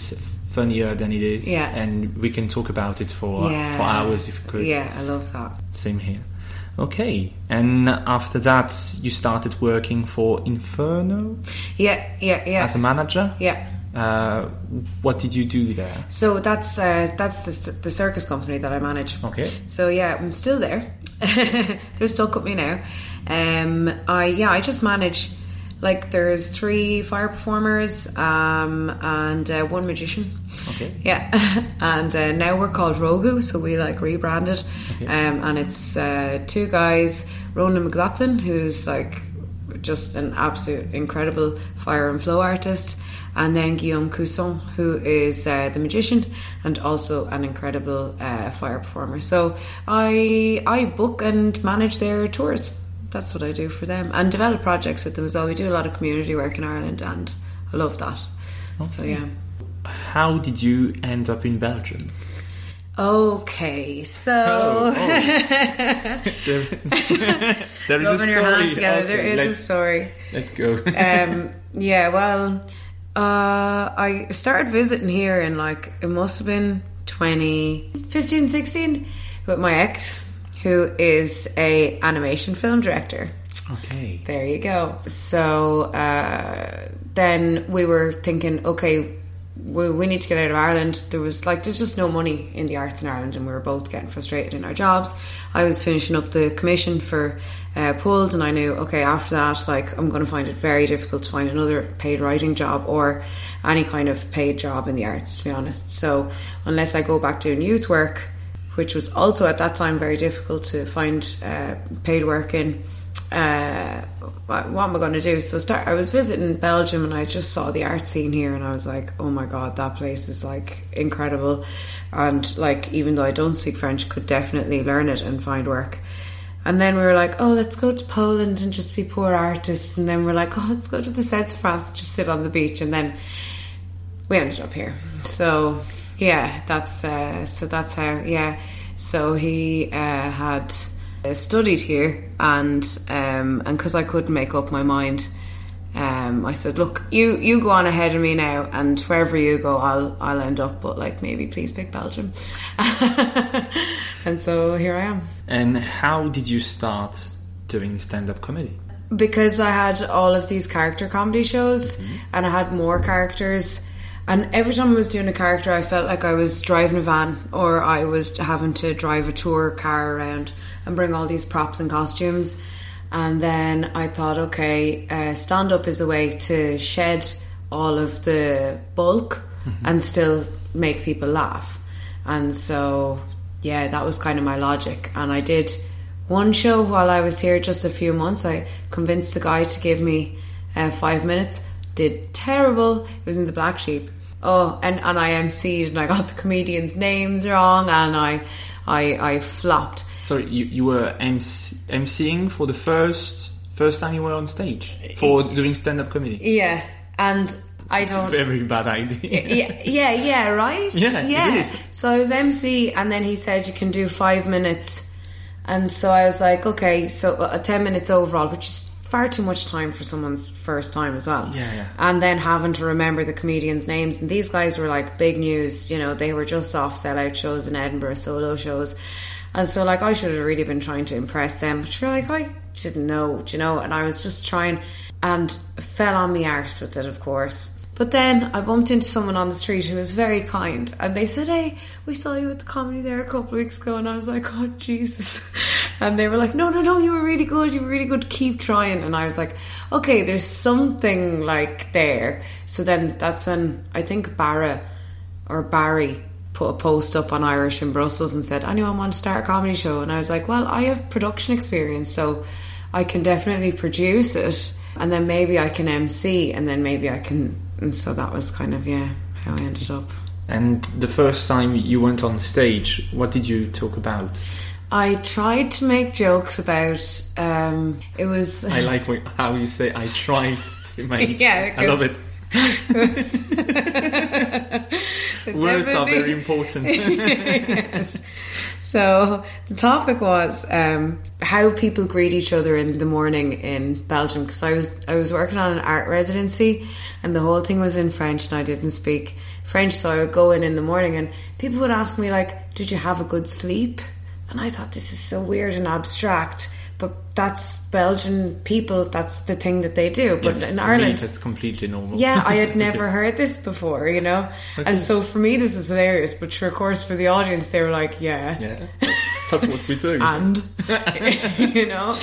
funnier than it is? Yeah. and we can talk about it for yeah for hours if we could. yeah i love that Same here. Okay, and after that, you started working for Inferno yeah yeah yeah as a manager. yeah Uh, what did you do there? So that's uh, that's the, the circus company that I manage. Okay. So yeah, I'm still there. They're with me now. Um, I yeah, I just manage. Like there's three fire performers um, and uh, one magician. Okay. Yeah, and uh, now we're called Rogu, so we like rebranded, um, and it's uh, two guys, Ronan McLaughlin, who's like just an absolute incredible fire and flow artist, and then Guillaume Cousson, who is uh, the magician and also an incredible uh, fire performer. So I I book and manage their tours. That's what I do for them, and develop projects with them as well. We do a lot of community work in Ireland, and I love that. So yeah. How did you end up in Belgium? Okay, so Oh, There, there is a story. together, Okay, is a let's, story. let's go. Um, yeah, well, uh, I started visiting here in like it must have been 2015, 16 with my ex, who is a animation film director. okay. There you go. So uh, then we were thinking, okay, we, we need to get out of Ireland. There was like, there's just no money in the arts in Ireland, and we were both getting frustrated in our jobs. I was finishing up the commission for uh, Pulled, and I knew, okay, after that, like, I'm going to find it very difficult to find another paid writing job or any kind of paid job in the arts, to be honest. So unless I go back doing youth work, which was also at that time very difficult to find uh, paid work in uh, what, am I going to do? So start. I was visiting Belgium and I just saw the art scene here, and I was like, oh my god, that place is like incredible. And like, even though I don't speak French, could definitely learn it and find work. And then we were like, oh, let's go to Poland and just be poor artists. And then we're like, oh, let's go to the south of France, just sit on the beach. And then we ended up here. So yeah, that's uh, so that's how yeah. So he uh, had uh, studied here, and um, and because I couldn't make up my mind, um, I said, look, you you go on ahead of me now, and wherever you go, I'll I'll end up. But like maybe please pick Belgium. and so here I am. And how did you start doing stand-up comedy? because I had all of these character comedy shows and I had more characters. And every time I was doing a character, I felt like I was driving a van or I was having to drive a tour car around and bring all these props and costumes. And then I thought, okay, uh, stand up is a way to shed all of the bulk and still make people laugh. And so, yeah, that was kind of my logic. And I did one show while I was here just a few months. I convinced a guy to give me uh, five minutes. Did terrible. It was in the Black Sheep. Oh, and, and I MC'd and I got the comedians' names wrong and I I, I flopped. Sorry, you, you were MC, MCing for the first first time you were on stage for doing stand-up comedy. Yeah, and I It's a don't. very bad idea. yeah, yeah, yeah, right? Yeah, yeah. is. So I was MC, and then he said you can do five minutes, and so I was like, okay, so uh, ten minutes overall, which is far too much time for someone's first time as well. Yeah, yeah. And then having to remember the comedians' names, and these guys were like big news. You know, they were just off sellout shows in Edinburgh, solo shows. And so, like, I should have really been trying to impress them. But you're like, I didn't know, do you know? And I was just trying and fell on me arse with it, of course. But then I bumped into someone on the street who was very kind, and they said, "Hey, we saw you at the comedy there a couple of weeks ago," and I was like, "Oh Jesus!" And they were like, "No, no, no, you were really good. You were really good. Keep trying." And I was like, "Okay, there's something like there." So then that's when I think Barra or Barry put a post up on Irish in Brussels and said, anyone want to start a comedy show? And I was like, well, I have production experience, so I can definitely produce it. And then maybe I can MC, and then maybe I can. And so that was kind of, yeah, how I ended up. And the first time you went on stage, what did you talk about? I tried to make jokes about. Um, it was. I like how you say I tried to make. Yeah, I love it. Words are very important. yes. So the topic was um, how people greet each other in the morning in Belgium because I was I was working on an art residency and the whole thing was in French and I didn't speak French so I would go in in the morning and people would ask me like did you have a good sleep and I thought this is so weird and abstract but that's Belgian people that's the thing that they do but Yeah, in Ireland that's completely normal. yeah, I had Okay. never heard this before, you know? And so for me, this was hilarious. But sure, of course, for the audience, they were like, yeah. Yeah, that's what we do. And, you know?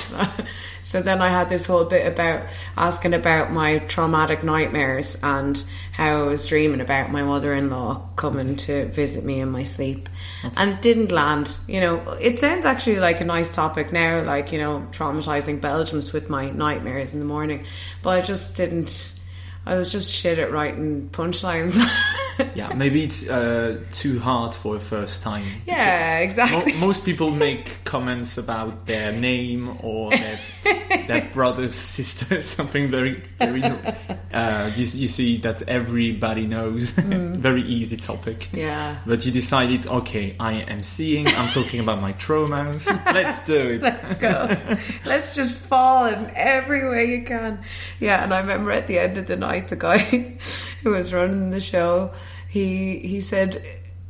So then I had this whole bit about asking about my traumatic nightmares and how I was dreaming about my mother in law coming to visit me in my sleep. And didn't land. You know, it sounds actually like a nice topic now, like, you know, traumatizing Belgians with my nightmares in the morning. But I just didn't. I was just shit at writing punchlines. yeah, maybe it's uh, too hard for a first time. Yeah, exactly. mo- most people make comments about their name or their, their brothers, sister, something very, very. Uh, you, you see that everybody knows. very easy topic. Mm. Yeah. But you decided, okay, I am seeing. I'm talking about my traumas. Let's do it. Let's go. Let's just fall in every way you can. Yeah, and I remember at the end of the night, the guy who was running the show, he he said,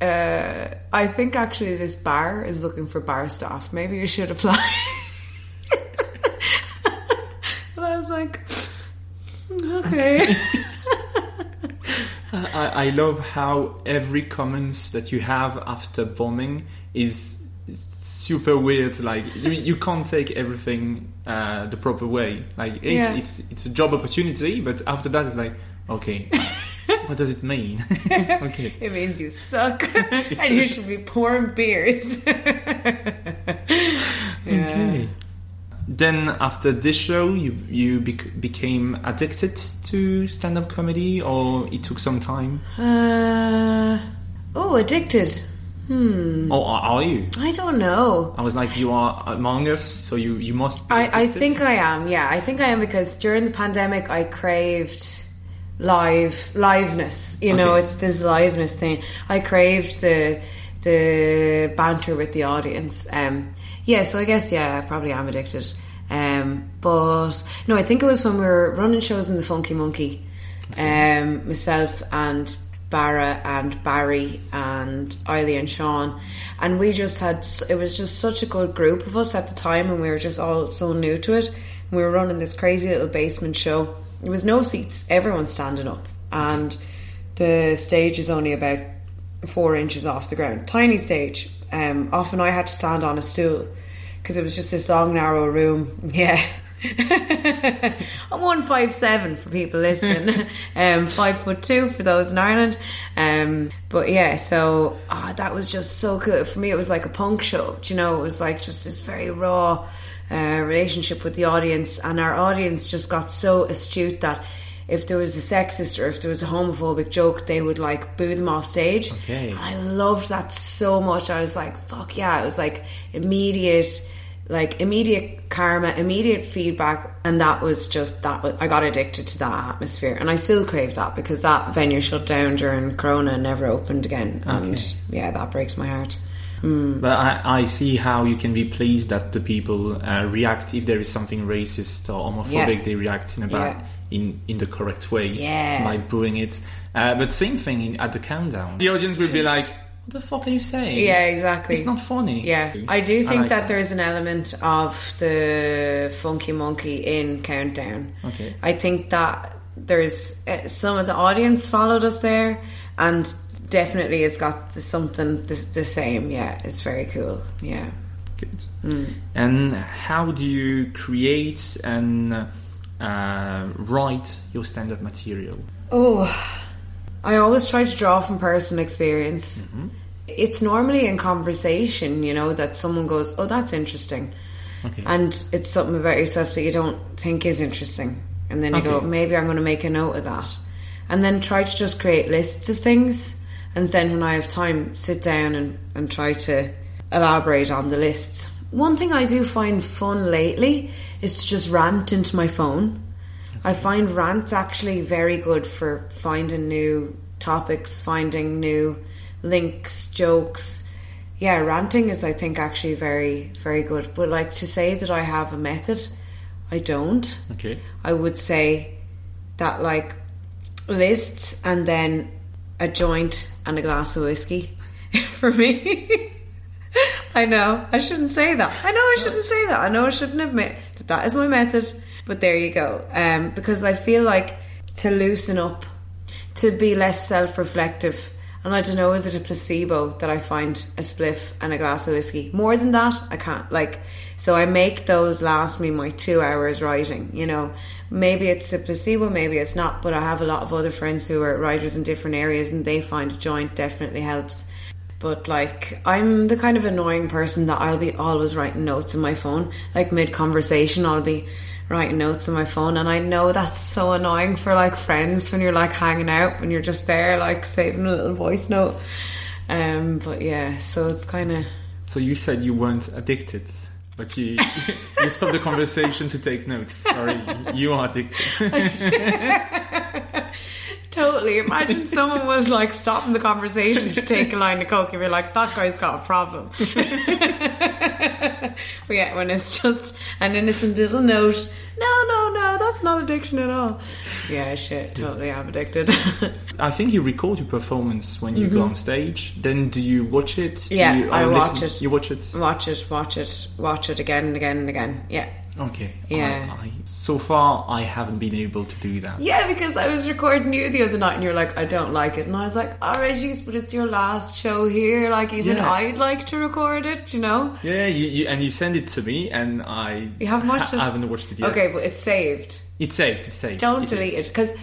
uh, "I think actually this bar is looking for bar staff. Maybe you should apply." and I was like, "Okay." I, I love how every comments that you have after bombing is super weird. Like you, you can't take everything uh, the proper way. Like it's, Yeah. it's it's a job opportunity, but after that it's like okay, what does it mean? okay, It means you suck and you should be pouring beers. okay. Then after this show, you you bec- became addicted to stand up comedy, or it took some time, Uh, oh, addicted. or are are you? I don't know. I was like, you are among us, so you you must. Be I, I think I am. Yeah, I think I am because during the pandemic I craved live liveness. You know, Okay. it's this liveness thing. I craved the the banter with the audience. Um, yeah, so I guess yeah, I probably am addicted. Um, but no, I think it was when we were running shows in the Funky Monkey. Um, myself and Barra and Barry and Eiley and Sean, and we just had. It was just such a good group of us at the time, and we were just all so new to it. And we were running this crazy little basement show. There was no seats; everyone's standing up, and the stage is only about four inches off the ground. Tiny stage. Um, often I had to stand on a stool because it was just this long, narrow room. Yeah. I'm one five seven for people listening. um, five foot two for those in Ireland. Um, but yeah, so ah, that was just so good for me. It was like a punk show. do You know, it was like just this very raw uh, relationship with the audience, and our audience just got so astute that if there was a sexist or if there was a homophobic joke, they would like boo them off stage. Okay. And I loved that so much. I was like, fuck yeah. It was like immediate, like immediate karma, immediate feedback. And that was just that. I got addicted to that atmosphere. And I still crave that because that venue shut down during Corona and never opened again. And Okay. yeah, that breaks my heart. But I, I see how you can be pleased that the people uh, react if there is something racist or homophobic. Yeah. They react in a bad, Yeah. in in the correct way Yeah. by booing it. Uh, but same thing in, at the countdown. The audience will be like, "What the fuck are you saying? Yeah, exactly. It's not funny." Yeah, I do think like that, there's an element of the funky monkey in Countdown. Okay. I think that there's uh, some of the audience followed us there, and definitely has got the, something the, the same. Yeah, it's very cool. Yeah. Good. Mm. And how do you create and uh, write your stand-up material? Oh, I always try to draw from personal experience. it's normally in conversation, you know, that someone goes, "Oh, that's interesting," Okay. and it's something about yourself that you don't think is interesting, and then you go, "Maybe I'm going to make a note of that," and then try to just create lists of things, and then when I have time, sit down and and try to elaborate on the lists. One thing I do find fun lately is to just rant into my phone. I find rants actually very good for finding new topics, finding new links, jokes. Yeah, ranting is, I think, actually very, very good. But like to say that I have a method, I don't. Okay. I would say that like lists and then a joint and a glass of whiskey for me. I know I shouldn't say that. I know I shouldn't say that. I know I shouldn't admit that that is my method. But there you go. Um, because I feel like to loosen up, to be less self-reflective. And I don't know, is it a placebo that I find a spliff and a glass of whiskey? More than that, I can't. Like, so I make those last me my two hours writing. You know, maybe it's a placebo, maybe it's not. But I have a lot of other friends who are writers in different areas, and they find a joint definitely helps. But like, I'm the kind of annoying person that I'll be always writing notes in my phone. Like mid conversation, I'll be writing notes on my phone, and I know that's so annoying for like friends when you're like hanging out when you're just there like saving a little voice note. Um, but yeah, so it's kind of So you said you weren't addicted, but you you stopped the conversation to take notes. Sorry, you are addicted. Totally. Imagine someone was like stopping the conversation to take a line of coke. You'd be like, that guy's got a problem. yeah, when it's just an innocent little note, no, no, no, that's not addiction at all. Yeah, shit, totally, I'm addicted. I think you record your performance when you go on stage. Then do you watch it? Do Mm-hmm. Yeah, you, I watch listen- it. You watch it. watch it, watch it, watch it again and again and again. Yeah. Okay. Yeah. I, I, so far, I haven't been able to do that. Yeah, because I was recording you the other night and you're like, I don't like it. And I was like, all right, Juice, but it's your last show here. Like, even Yeah. I'd like to record it, you know? Yeah, you, you, and you send it to me, and I You haven't watched it? I haven't watched it yet. Okay, but it's saved. it's saved. It's saved. Don't It delete is. it because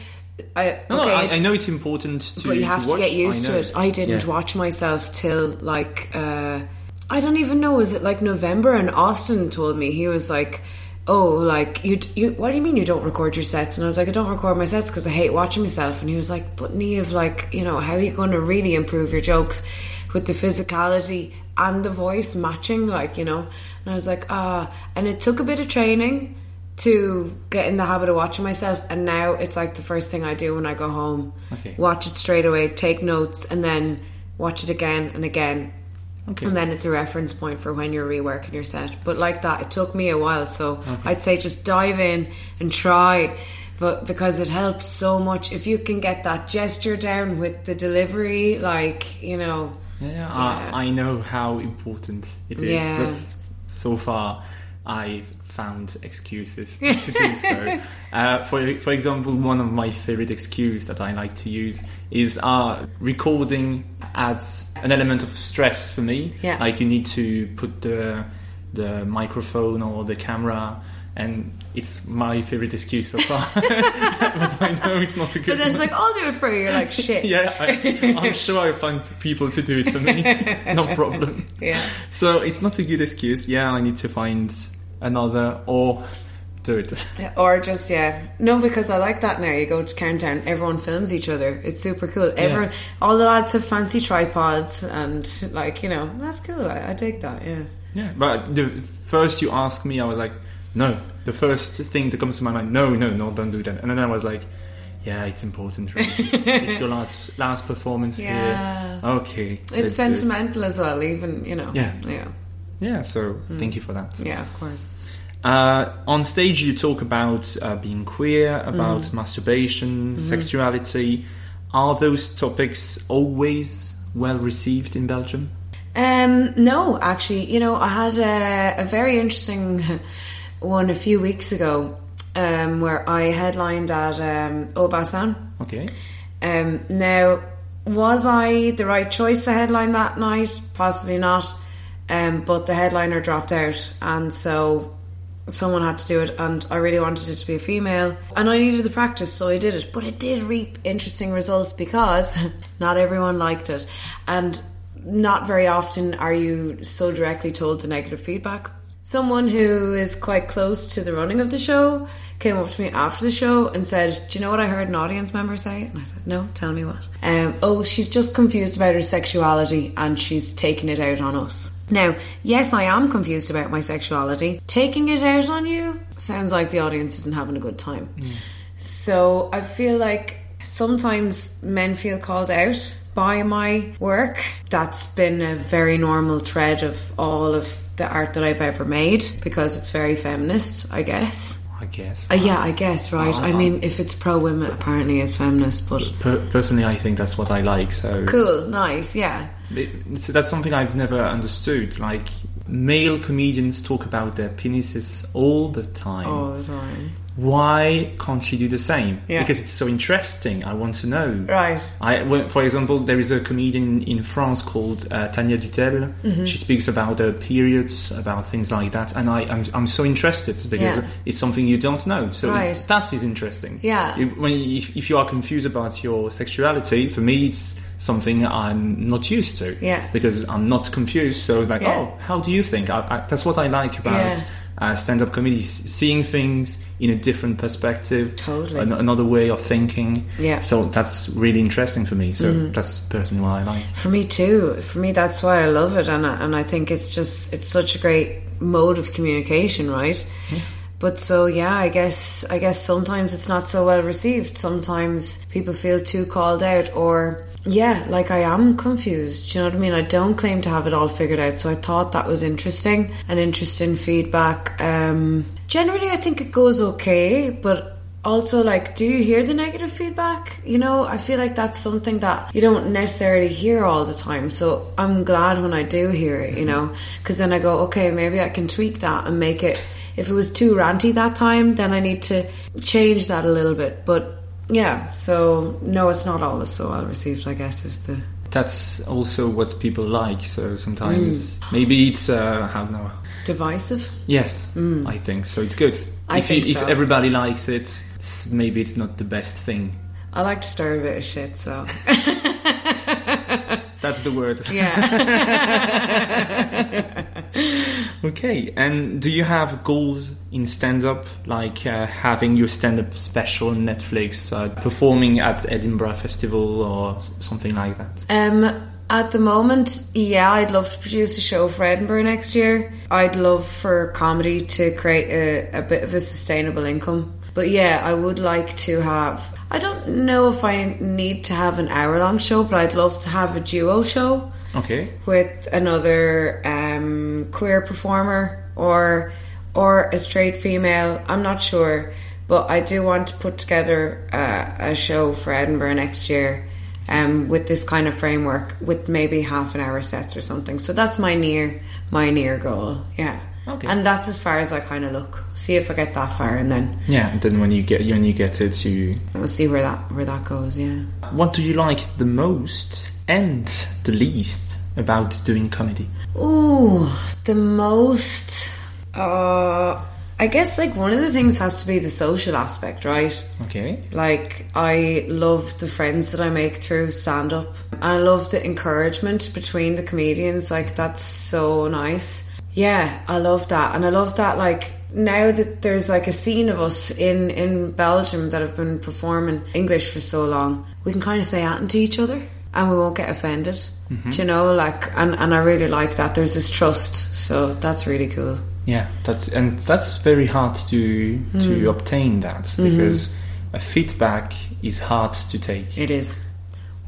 I No, okay, no, I, I know it's important to. but you have to, watch. get used to it. I didn't Yeah. watch myself till like uh, I don't even know. Is it like November? And Austin told me he was like. Oh, like you, you? What do you mean you don't record your sets? And I was like, I don't record my sets because I hate watching myself. And he was like, But Neve, like, you know, how are you going to really improve your jokes with the physicality and the voice matching? Like, you know. And I was like, ah. And it took a bit of training to get in the habit of watching myself. And now it's like the first thing I do when I go home. Okay. Watch it straight away, take notes, and then watch it again and again. Okay. And then it's a reference point for when you're reworking your set. But like that, it took me a while. So I'd say just dive in and try. But because it helps so much, if you can get that gesture down with the delivery, like, you know, Yeah, I, I know how important it is, Yeah. but so far I've found excuses to do so. uh, for for example, one of my favorite excuses that I like to use is uh, recording adds an element of stress for me. Yeah. like you need to put the the microphone or the camera. And it's my favorite excuse so far, but I know it's not a good. but then it's one. like, I'll do it for you. You're like, shit. Yeah, I, I'm sure I'll find people to do it for me. no problem. Yeah. So it's not a good excuse. Yeah, I need to find another or do it. Or just yeah, no, because I like that now. You go to countdown, everyone films each other. It's super cool. Everyone, all the lads have fancy tripods, and like you know, that's cool. I, I dig that. Yeah. Yeah, but the first you asked me, I was like, no. The first thing that comes to my mind, no, no, no, don't do that. And then I was like, yeah, it's important. Right? It's, it's your last last performance Yeah. here. Okay, it. It's sentimental as well, even you know. Yeah. yeah, Yeah, so thank you for that. yeah. Of course. Uh, on stage, you talk about uh, being queer, about Mm-hmm. masturbation, sexuality. Are those topics always well received in Belgium? Um, no, actually, you know, I had a, a very interesting one a few weeks ago, um, where I headlined at um, Obasan. Okay. Um, now, was I the right choice to headline that night? Possibly not. Um, but the headliner dropped out, and so someone had to do it. And I really wanted it to be a female, and I needed the practice, so I did it. But it did reap interesting results because not everyone liked it, and not very often are you so directly told the negative feedback. Someone who is quite close to the running of the show came up to me after the show and said, Do you know what I heard an audience member say? And I said, No, tell me what. Um, oh, she's just confused about her sexuality and she's taking it out on us. Now, yes, I am confused about my sexuality. Taking it out on you sounds like the audience isn't having a good time. So I feel like sometimes men feel called out by my work. That's been a very normal thread of all of the art that I've ever made because it's very feminist, I guess. I guess. Uh, yeah, I guess, right? I Uh-huh. mean, if it's pro women, apparently it's feminist, but Per- personally, I think that's what I like. So cool, nice, yeah. It- so that's something I've never understood. Like male comedians talk about their penises all the time. All the time. Why can't she do the same? Yeah. Because it's so interesting. I want to know. Right. I, well, for example, there is a comedian in France called uh, Tania Dutel. Mm-hmm. She speaks about her periods, about things like that, and I, I'm, I'm so interested because Yeah. it's something you don't know. So Right. that is interesting. Yeah. If- when you, if, if you are confused about your sexuality, for me, it's something I'm not used to. Yeah. Because I'm not confused. So it's like, Yeah. oh, how do you think? I, I, that's what I like about. Uh, stand-up comedy, seeing things in a different perspective, Totally. an- another way of thinking. Yeah. So that's really interesting for me. So mm-hmm. that's personally what I like. For me too. For me, that's why I love it, and I, and I think it's just it's such a great mode of communication, right? yeah. But so yeah, I guess I guess sometimes it's not so well received. Sometimes people feel too called out, or yeah, like I am confused. Do you know what I mean? I don't claim to have it all figured out, so I thought that was interesting, and interesting feedback. Um, generally, I think it goes okay, but also like do you hear the negative feedback you know i feel like that's something that you don't necessarily hear all the time so i'm glad when i do hear it you know because then i go okay maybe i can tweak that and make it if it was too ranty that time then i need to change that a little bit but yeah so no it's not always so well received i guess is the That's also what people like. So sometimes maybe it's uh, how now. divisive Yes, I think so. It's good. Mm. I if think you, if everybody likes it, it's, maybe it's not the best thing. i like to stir a bit of shit so That's the word. yeah Okay, and do you have goals in stand up, like uh, having your stand up special on Netflix, uh, performing at Edinburgh Festival or something like that? Um, at the moment, yeah, I'd love to produce a show for Edinburgh next year. I'd love for comedy to create a, a bit of a sustainable income. But yeah, I would like to have. I don't know if I need to have an hour long show, but I'd love to have a duo show Okay, with another um, queer performer or or a straight female. I'm not sure, but I do want to put together uh, a show for Edinburgh next year. Um, with this kind of framework, with maybe half an hour sets or something. So that's my near my near goal. Yeah. Okay. And that's as far as I kind of look. See if I get that far, and then yeah. And then when you get when you get it, you we'll see where that where that goes. Yeah. what do you like the most and the least about doing comedy? Ooh, the most. Uh, I guess like one of the things has to be the social aspect, right? Okay, Like I love the friends that I make through stand up. I love the encouragement between the comedians. Like that's so nice. Yeah, I love that, and I love that. Like now that there's like a scene of us in in Belgium that have been performing English for so long, we can kind of say anything to each other, and we won't get offended. Do you know, like, and and I really like that. There's this trust, so that's really cool. yeah, that's and that's very hard to Hmm. to obtain that Mm-hmm. because a feedback is hard to take. It is.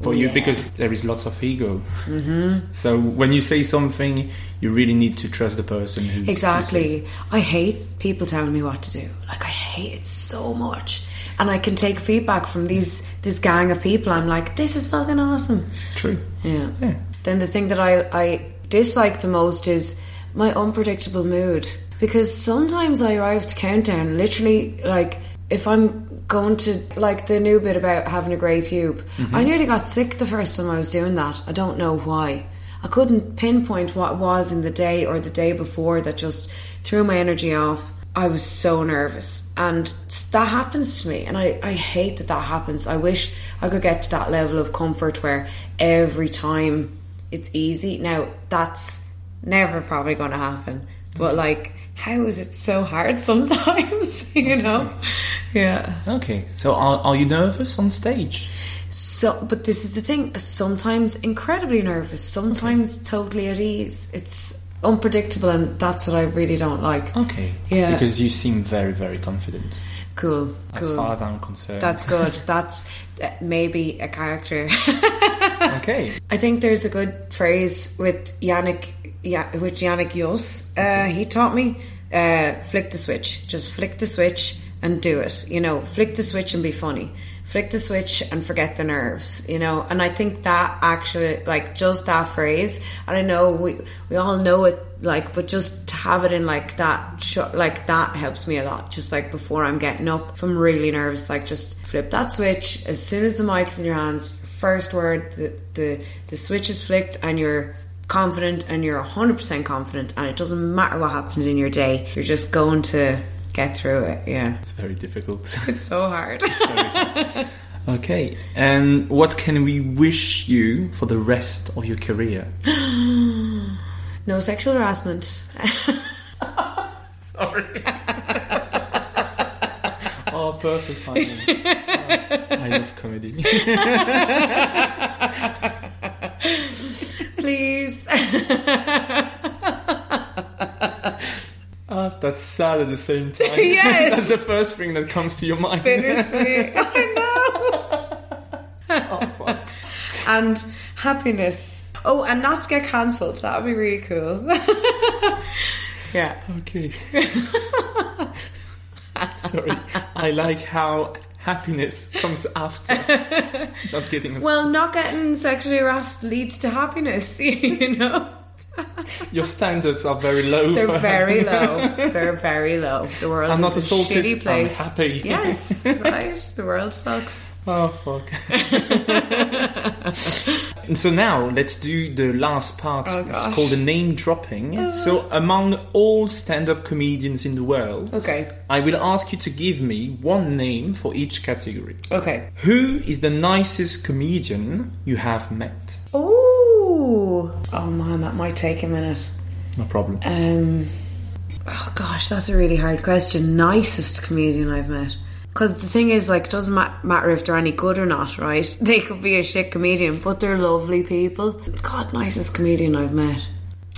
for you because there is lots of ego. Mm-hmm. So when you say something, you really need to trust the person Exactly. I hate people telling me what to do. Like I hate it so much. And I can take feedback from these this gang of people. I'm like, this is fucking awesome. True. Yeah. Yeah. Then the thing that I, I dislike the most is my unpredictable mood. Because sometimes I arrive to countdown, literally like if I'm going to like the new bit about having a grey pube, I mm-hmm. nearly got sick the first time I was doing that. I don't know why. I couldn't pinpoint what it was in the day or the day before that just threw my energy off. I was so nervous, and that happens to me, and I, I hate that that happens. I wish I could get to that level of comfort where every time it's easy. Now that's never probably going to happen. But like, how is it so hard sometimes? you know? Yeah. Okay, so are, are you nervous on stage? So, but this is the thing. Sometimes incredibly nervous. Sometimes totally at ease. It's unpredictable, and that's what I really don't like. Okay. Yeah. Because you seem very, very confident. Cool. As Cool. far as I'm concerned. That's good. That's uh, maybe a character. okay. I think there's a good phrase with Yannick, yeah, with Yannick Yos. Uh, he taught me, uh, flick the switch. Just flick the switch and do it. You know, flick the switch and be funny. Flick the switch and forget the nerves. You know, and I think that actually, like, just that phrase. And I know we we all know it, like, but just to have it in like that, like that helps me a lot. Just like before I'm getting up, if I'm really nervous, like just flip that switch as soon as the mic's in your hands. First word, the the, the switch is flicked, and you're confident, and you're hundred percent confident, and it doesn't matter what happens in your day. You're just going to get through it. Yeah, It's very difficult. it's so hard. okay. And what can we wish you for the rest of your career? no sexual harassment. Sorry. oh, perfect timing. Oh, I love comedy. Please. Ah, that's sad at the same time. Yes. that's the first thing that comes to your mind. Bittersweet. I know. oh, fuck. and happiness. Oh, and not to get cancelled. That would be really cool. yeah. Okay. Sorry. I like how happiness comes after not getting. Well, not getting sexually harassed leads to happiness, you know? Your standards are very low. They're very low. They're very low. The world I'm is not a assaulted, shitty I'm place. happy. Yes, right. The world sucks. Oh fuck. and so now let's do the last part. Oh, it's called the name dropping. Uh-huh. So among all stand-up comedians in the world, Okay. I will ask you to give me one name for each category. Okay. Who is the nicest comedian you have met? Ooh. Oh man, that might take a minute. No problem. Um. Oh gosh, that's a really hard question. Nicest comedian I've met. Because the thing is, like, it doesn't ma- matter if they're any good or not, right? They could be a shit comedian, but they're lovely people. God, nicest comedian I've met.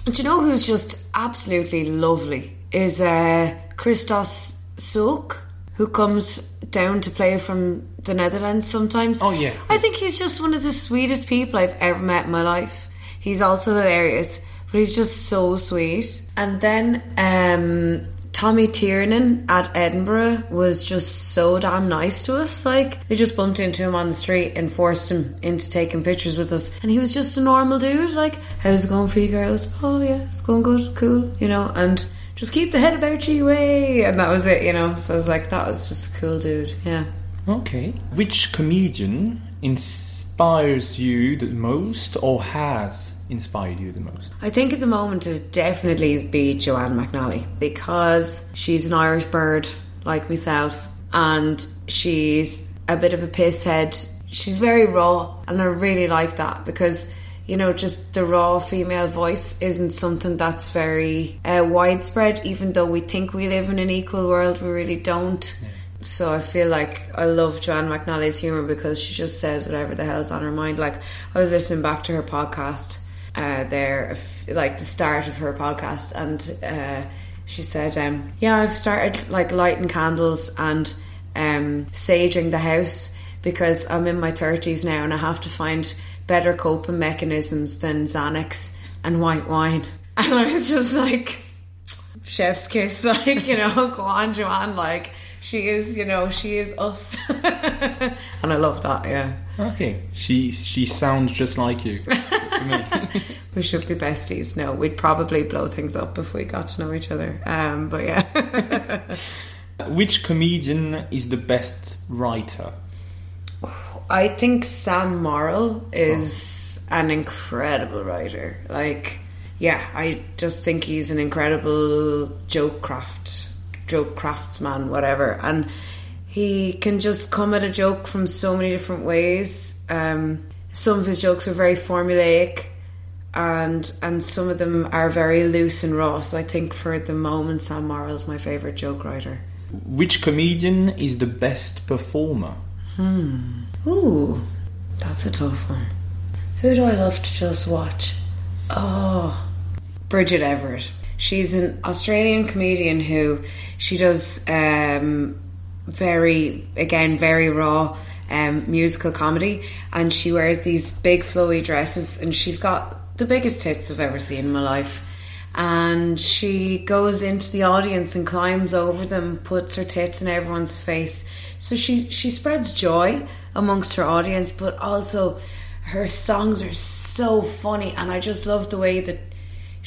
And do you know who's just absolutely lovely? Is uh, Christos Souk, who comes down to play from the Netherlands sometimes. Oh, yeah. I think he's just one of the sweetest people I've ever met in my life. He's also hilarious, but he's just so sweet. And then um, Tommy Tiernan at Edinburgh was just so damn nice to us. Like they just bumped into him on the street and forced him into taking pictures with us, and he was just a normal dude. Like, how's it going for you girls? Oh yeah, it's going good, cool, you know, and. Just keep the head about you way, and that was it, you know. So I was like, that was just a cool dude, yeah. Okay. Which comedian inspires you the most or has inspired you the most? I think at the moment it'd definitely be Joanne McNally because she's an Irish bird like myself and she's a bit of a piss head. She's very raw and I really like that because you know just the raw female voice isn't something that's very uh, widespread even though we think we live in an equal world we really don't. So I feel like I love Joanne McNally's humor because she just says whatever the hell's on her mind. Like I was listening back to her podcast uh, there, like the start of her podcast, and uh, she said, um, "Yeah, I've started like lighting candles and um, saging the house because I'm in my thirties now, and I have to find better coping mechanisms than Xanax and white wine." And I was just like, chef's kiss, like, you know, go on, Joanne, like, she is, you know, she is us. and I love that, yeah. Okay. She she sounds just like you to me. We should be besties. No, we'd probably blow things up if we got to know each other. Um, but yeah. Which comedian is the best writer? I think Sam Morril is an incredible writer. Like, yeah, I just think he's an incredible joke craft, joke craftsman, whatever. And he can just come at a joke from so many different ways. Um, some of his jokes are very formulaic, and and some of them are very loose and raw. So I think for the moment, Sam Morril is my favorite joke writer. Which comedian is the best performer? Hmm. Ooh, that's a tough one. Who do I love to just watch? Oh, Bridget Everett. She's an Australian comedian who she does um, very, again, very raw um, musical comedy, and she wears these big flowy dresses, and she's got the biggest tits I've ever seen in my life. And she goes into the audience and climbs over them, puts her tits in everyone's face. So she she spreads joy amongst her audience, but also her songs are so funny, and I just love the way that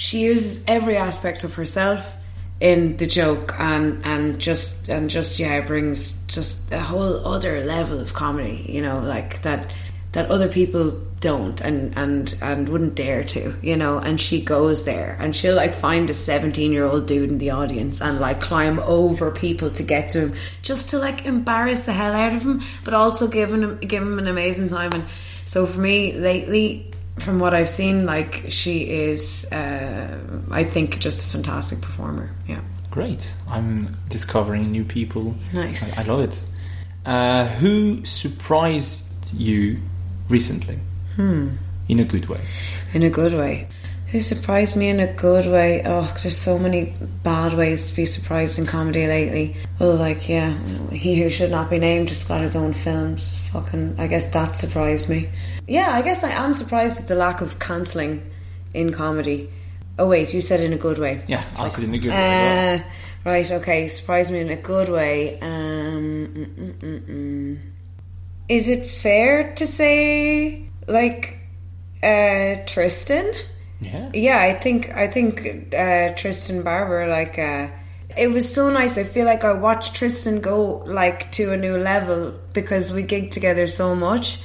she uses every aspect of herself in the joke and and just and just yeah it brings just a whole other level of comedy you know like that that other people don't and and and wouldn't dare to you know and she goes there and she'll like find a 17 year old dude in the audience and like climb over people to get to him just to like embarrass the hell out of him but also give him give him an amazing time. And so for me lately from what I've seen, like she is, uh, I think, just a fantastic performer. Yeah. Great. I'm discovering new people. Nice. I, I love it. Uh, who surprised you recently? Hmm. In a good way. In a good way. Who surprised me in a good way? Oh, there's so many bad ways to be surprised in comedy lately. Well, like, yeah, he who should not be named just got his own films. Fucking, I guess that surprised me. Yeah, I guess I am surprised at the lack of cancelling in comedy. Oh, wait, you said in a good way. Yeah, I said in a good way. as well. Uh, right, okay, surprise me in a good way. Um, mm, mm, mm. Is it fair to say, like, uh, Tristan? Yeah. Yeah, I think I think uh, Tristan Barber like uh, it was so nice. I feel like I watched Tristan go like to a new level because we gigged together so much,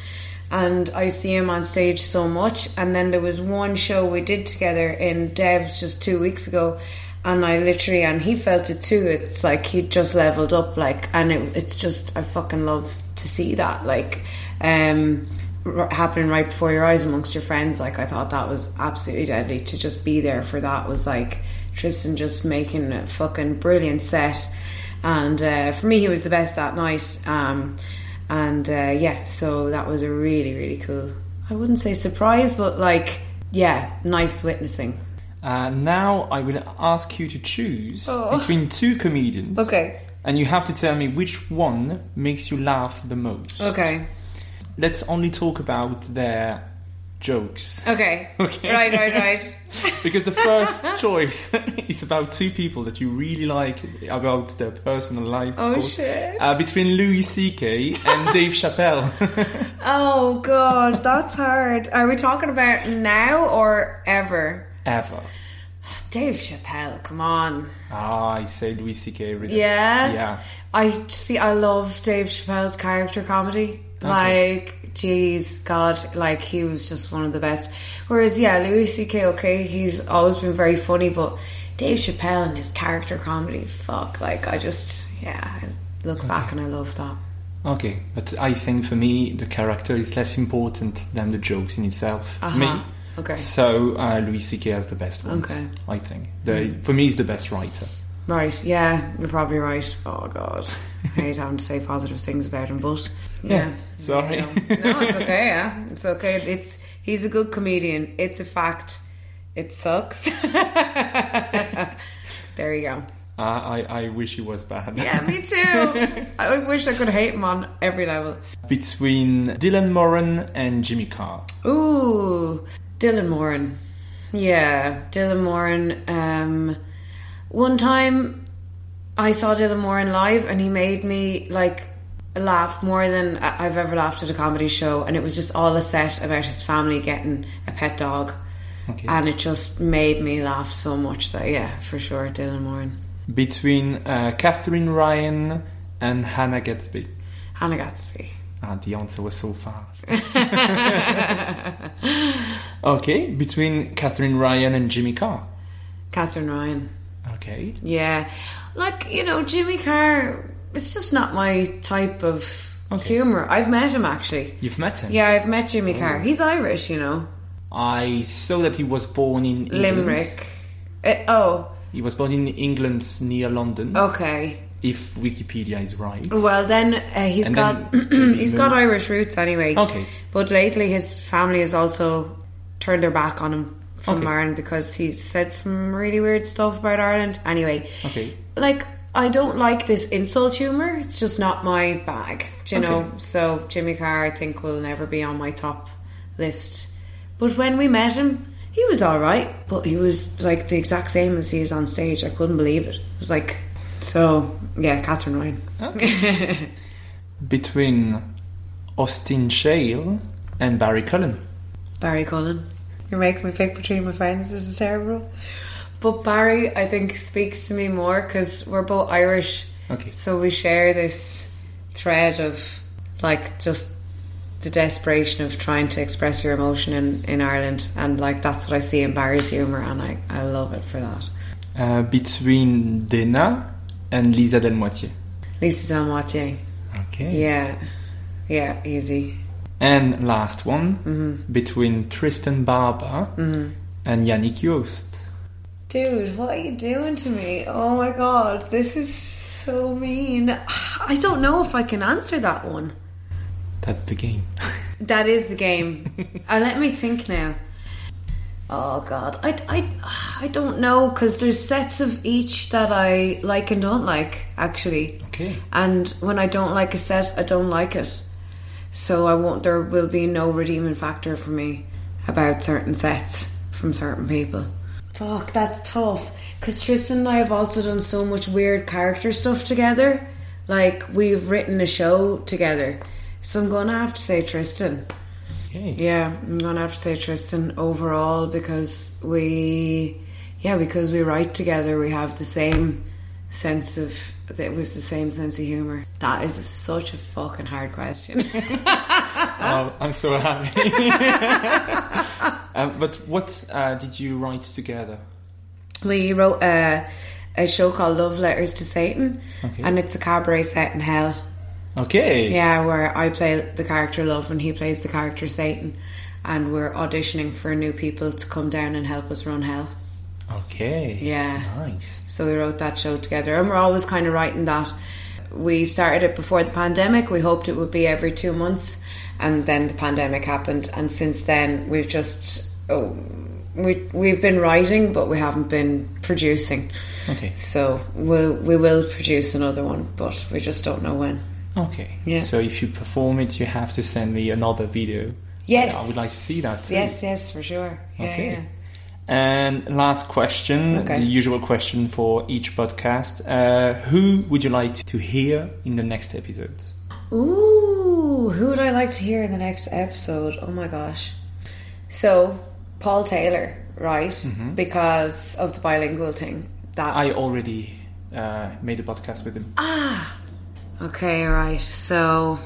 and I see him on stage so much. And then there was one show we did together in Devs just two weeks ago, and I literally and he felt it too. It's like he just leveled up, like, and it, it's just I fucking love to see that, like. um r- happening right before your eyes amongst your friends like I thought that was absolutely deadly to just be there for that was like Tristan just making a fucking brilliant set and uh, for me he was the best that night um, and uh, yeah so that was a really really cool I wouldn't say surprise but like yeah nice witnessing Uh, now I will ask you to choose Oh. between two comedians. okay And you have to tell me which one makes you laugh the most. okay Let's only talk about their jokes. okay Okay. right right right because the first choice is about two people that you really like about their personal life. Oh, course. shit. Uh, between Louis C.K. and Dave Chappelle. oh god that's hard are we talking about now or ever Ever. Dave Chappelle, come on. Ah, I say Louis C.K. Really. Yeah. Yeah. I see. I love Dave Chappelle's character comedy. Like, jeez, God, like he was just one of the best. Whereas, yeah, Louis C.K. Okay, he's always been very funny, but Dave Chappelle and his character comedy, fuck, like I just, yeah, I look back and I love that. Okay, but I think for me the character is less important than the jokes in itself. For me. Uh-huh. Okay. So uh, Louis C.K. has the best ones. Okay. I think. The, For me, he's the best writer. Right, yeah, you're probably right. Oh God, I hate having to say positive things about him, but yeah, Sorry. You know. No, it's okay. Yeah, it's okay. It's he's a good comedian. It's a fact. It sucks. there you go. Uh, I, I wish he was bad. Yeah, me too. I wish I could hate him on every level. Between Dylan Moran and Jimmy Carr. Ooh, Dylan Moran. Yeah, Dylan Moran. Um, one time I saw Dylan Moran live and he made me like laugh more than I've ever laughed at a comedy show. And it was just all a set about his family getting a pet dog. Okay. And it just made me laugh so much that, yeah, for sure, Dylan Moran. Between uh, Katherine Ryan and Hannah Gadsby. Hannah Gadsby. Ah, the answer was so fast. okay, between Katherine Ryan and Jimmy Carr. Katherine Ryan. Okay. Yeah. Like, you know, Jimmy Carr, it's just not my type of Okay. humour. I've met him actually. You've met him? Yeah, I've met Jimmy Carr. He's Irish, you know. I saw that he was born in England. Limerick. Uh, oh, He was born in England near London. okay. If Wikipedia is right. Well, then uh, he's And got then he's he got Irish roots anyway. Okay. But lately, his family has also turned their back on him from Okay. Ireland because he's said some really weird stuff about Ireland. Anyway, Okay. like I don't like this insult humor. It's just not my bag, do you know. So Jimmy Carr, I think, will never be on my top list. But when we met him, he was all right. But he was like the exact same as he is on stage. I couldn't believe it. It was like so. Yeah, Katherine Ryan. Okay. Between Austin Shale and Barry Cullen. Barry Cullen. You're making me pick between my friends. This is terrible. But Barry, I think, speaks to me more because we're both Irish. Okay. So we share this thread of like just the desperation of trying to express your emotion in, in Ireland. And like that's what I see in Barry's humour and I, I love it for that. Uh, between Dena and Lisa Del Delmoitiez. Lisa Del Delmoitiez. Okay. Yeah. Yeah, easy. And last one, Mm-hmm. between Tristan Barber and Yannick Joost. Dude, what are you doing to me? Oh my god, this is so mean. I don't know if I can answer that one. That's the game. That is the game. uh, let me think now. Oh god, I, I, I don't know because there's sets of each that I like and don't like actually. Okay. And when I don't like a set, I don't like it. So I won't. There will be no redeeming factor for me about certain sets from certain people. Fuck, that's tough. Because Tristan and I have also done so much weird character stuff together. Like we've written a show together. So I'm gonna have to say Tristan. Okay. Yeah, I'm gonna have to say Tristan overall because we, yeah, because we write together, we have the same sense of that have the same sense of humor. That is such a fucking hard question. Oh, I'm so happy. um, but what uh, did you write together? we wrote a, a show called Love Letters to Satan, Okay. and it's a cabaret set in hell. Okay. Yeah, where I play the character Love and he plays the character Satan, and we're auditioning for new people to come down and help us run hell. Okay. Yeah. Nice. So we wrote that show together, and we're always kind of writing that. We started it before the pandemic. We hoped it would be every two months, and then the pandemic happened. And since then, we've just oh, we we've been writing, but we haven't been producing. Okay. So we'll we will produce another one, but we just don't know when. Okay. Yeah. So if you perform it, you have to send me another video. Yes, I would like to see that too. Yes, yes, for sure. Yeah, Okay. yeah. And last question, Okay. the usual question for each podcast. Uh, who would you like to hear in the next episode? Ooh, who would I like to hear in the next episode? Oh my gosh. So, Paul Taylor, right? Because of the bilingual thing. That I already uh, made a podcast with him. Ah, okay, right. So,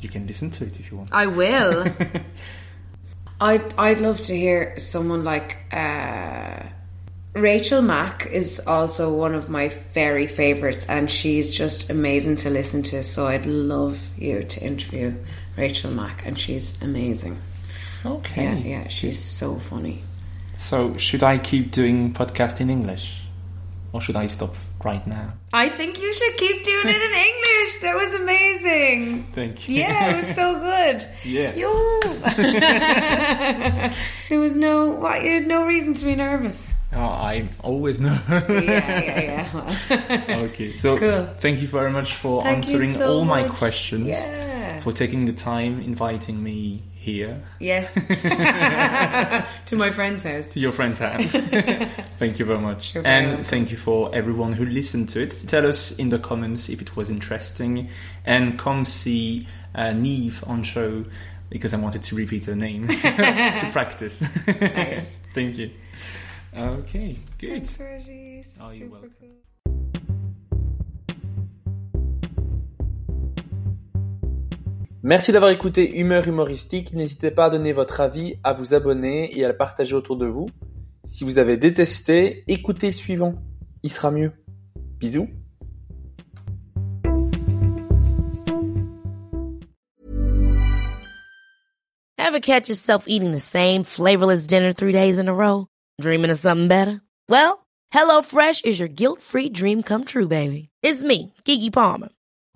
You can listen to it if you want. I will. I'd I'd love to hear someone like uh, Rachel Mack is also one of my very favorites, and she's just amazing to listen to. So I'd love you to interview Rachel Mack, and she's amazing. Okay. Yeah, yeah, she's so funny. So should I keep doing podcast in English, or should I stop right now? I think you should keep doing it in English. That was amazing. Thank you. Yeah, it was so good. Yeah. Yo. there was no what, you had no reason to be nervous. Oh, I'm always know. Yeah, yeah, yeah. okay, so Cool. thank you very much for Thank answering so all my questions. Yeah. For taking the time inviting me here yes. to my friend's house. to your friend's house. thank you very much. You're and thank you for everyone who listened to it. Tell us in the comments if it was interesting and come see uh, Neve on show because I wanted to repeat her name to practice. Nice. thank you. Okay, good. Reggie. Oh, you're Super welcome. cool. Merci d'avoir écouté Humeur humoristique. N'hésitez pas à donner votre avis, à vous abonner et à le partager autour de vous. Si vous avez détesté, écoutez le suivant. Il sera mieux. Bisous. Ever catch yourself eating the same flavorless dinner three days in a row? Dreaming of something better? Well, HelloFresh is your guilt-free dream come true, baby. It's me, Kiki Palmer.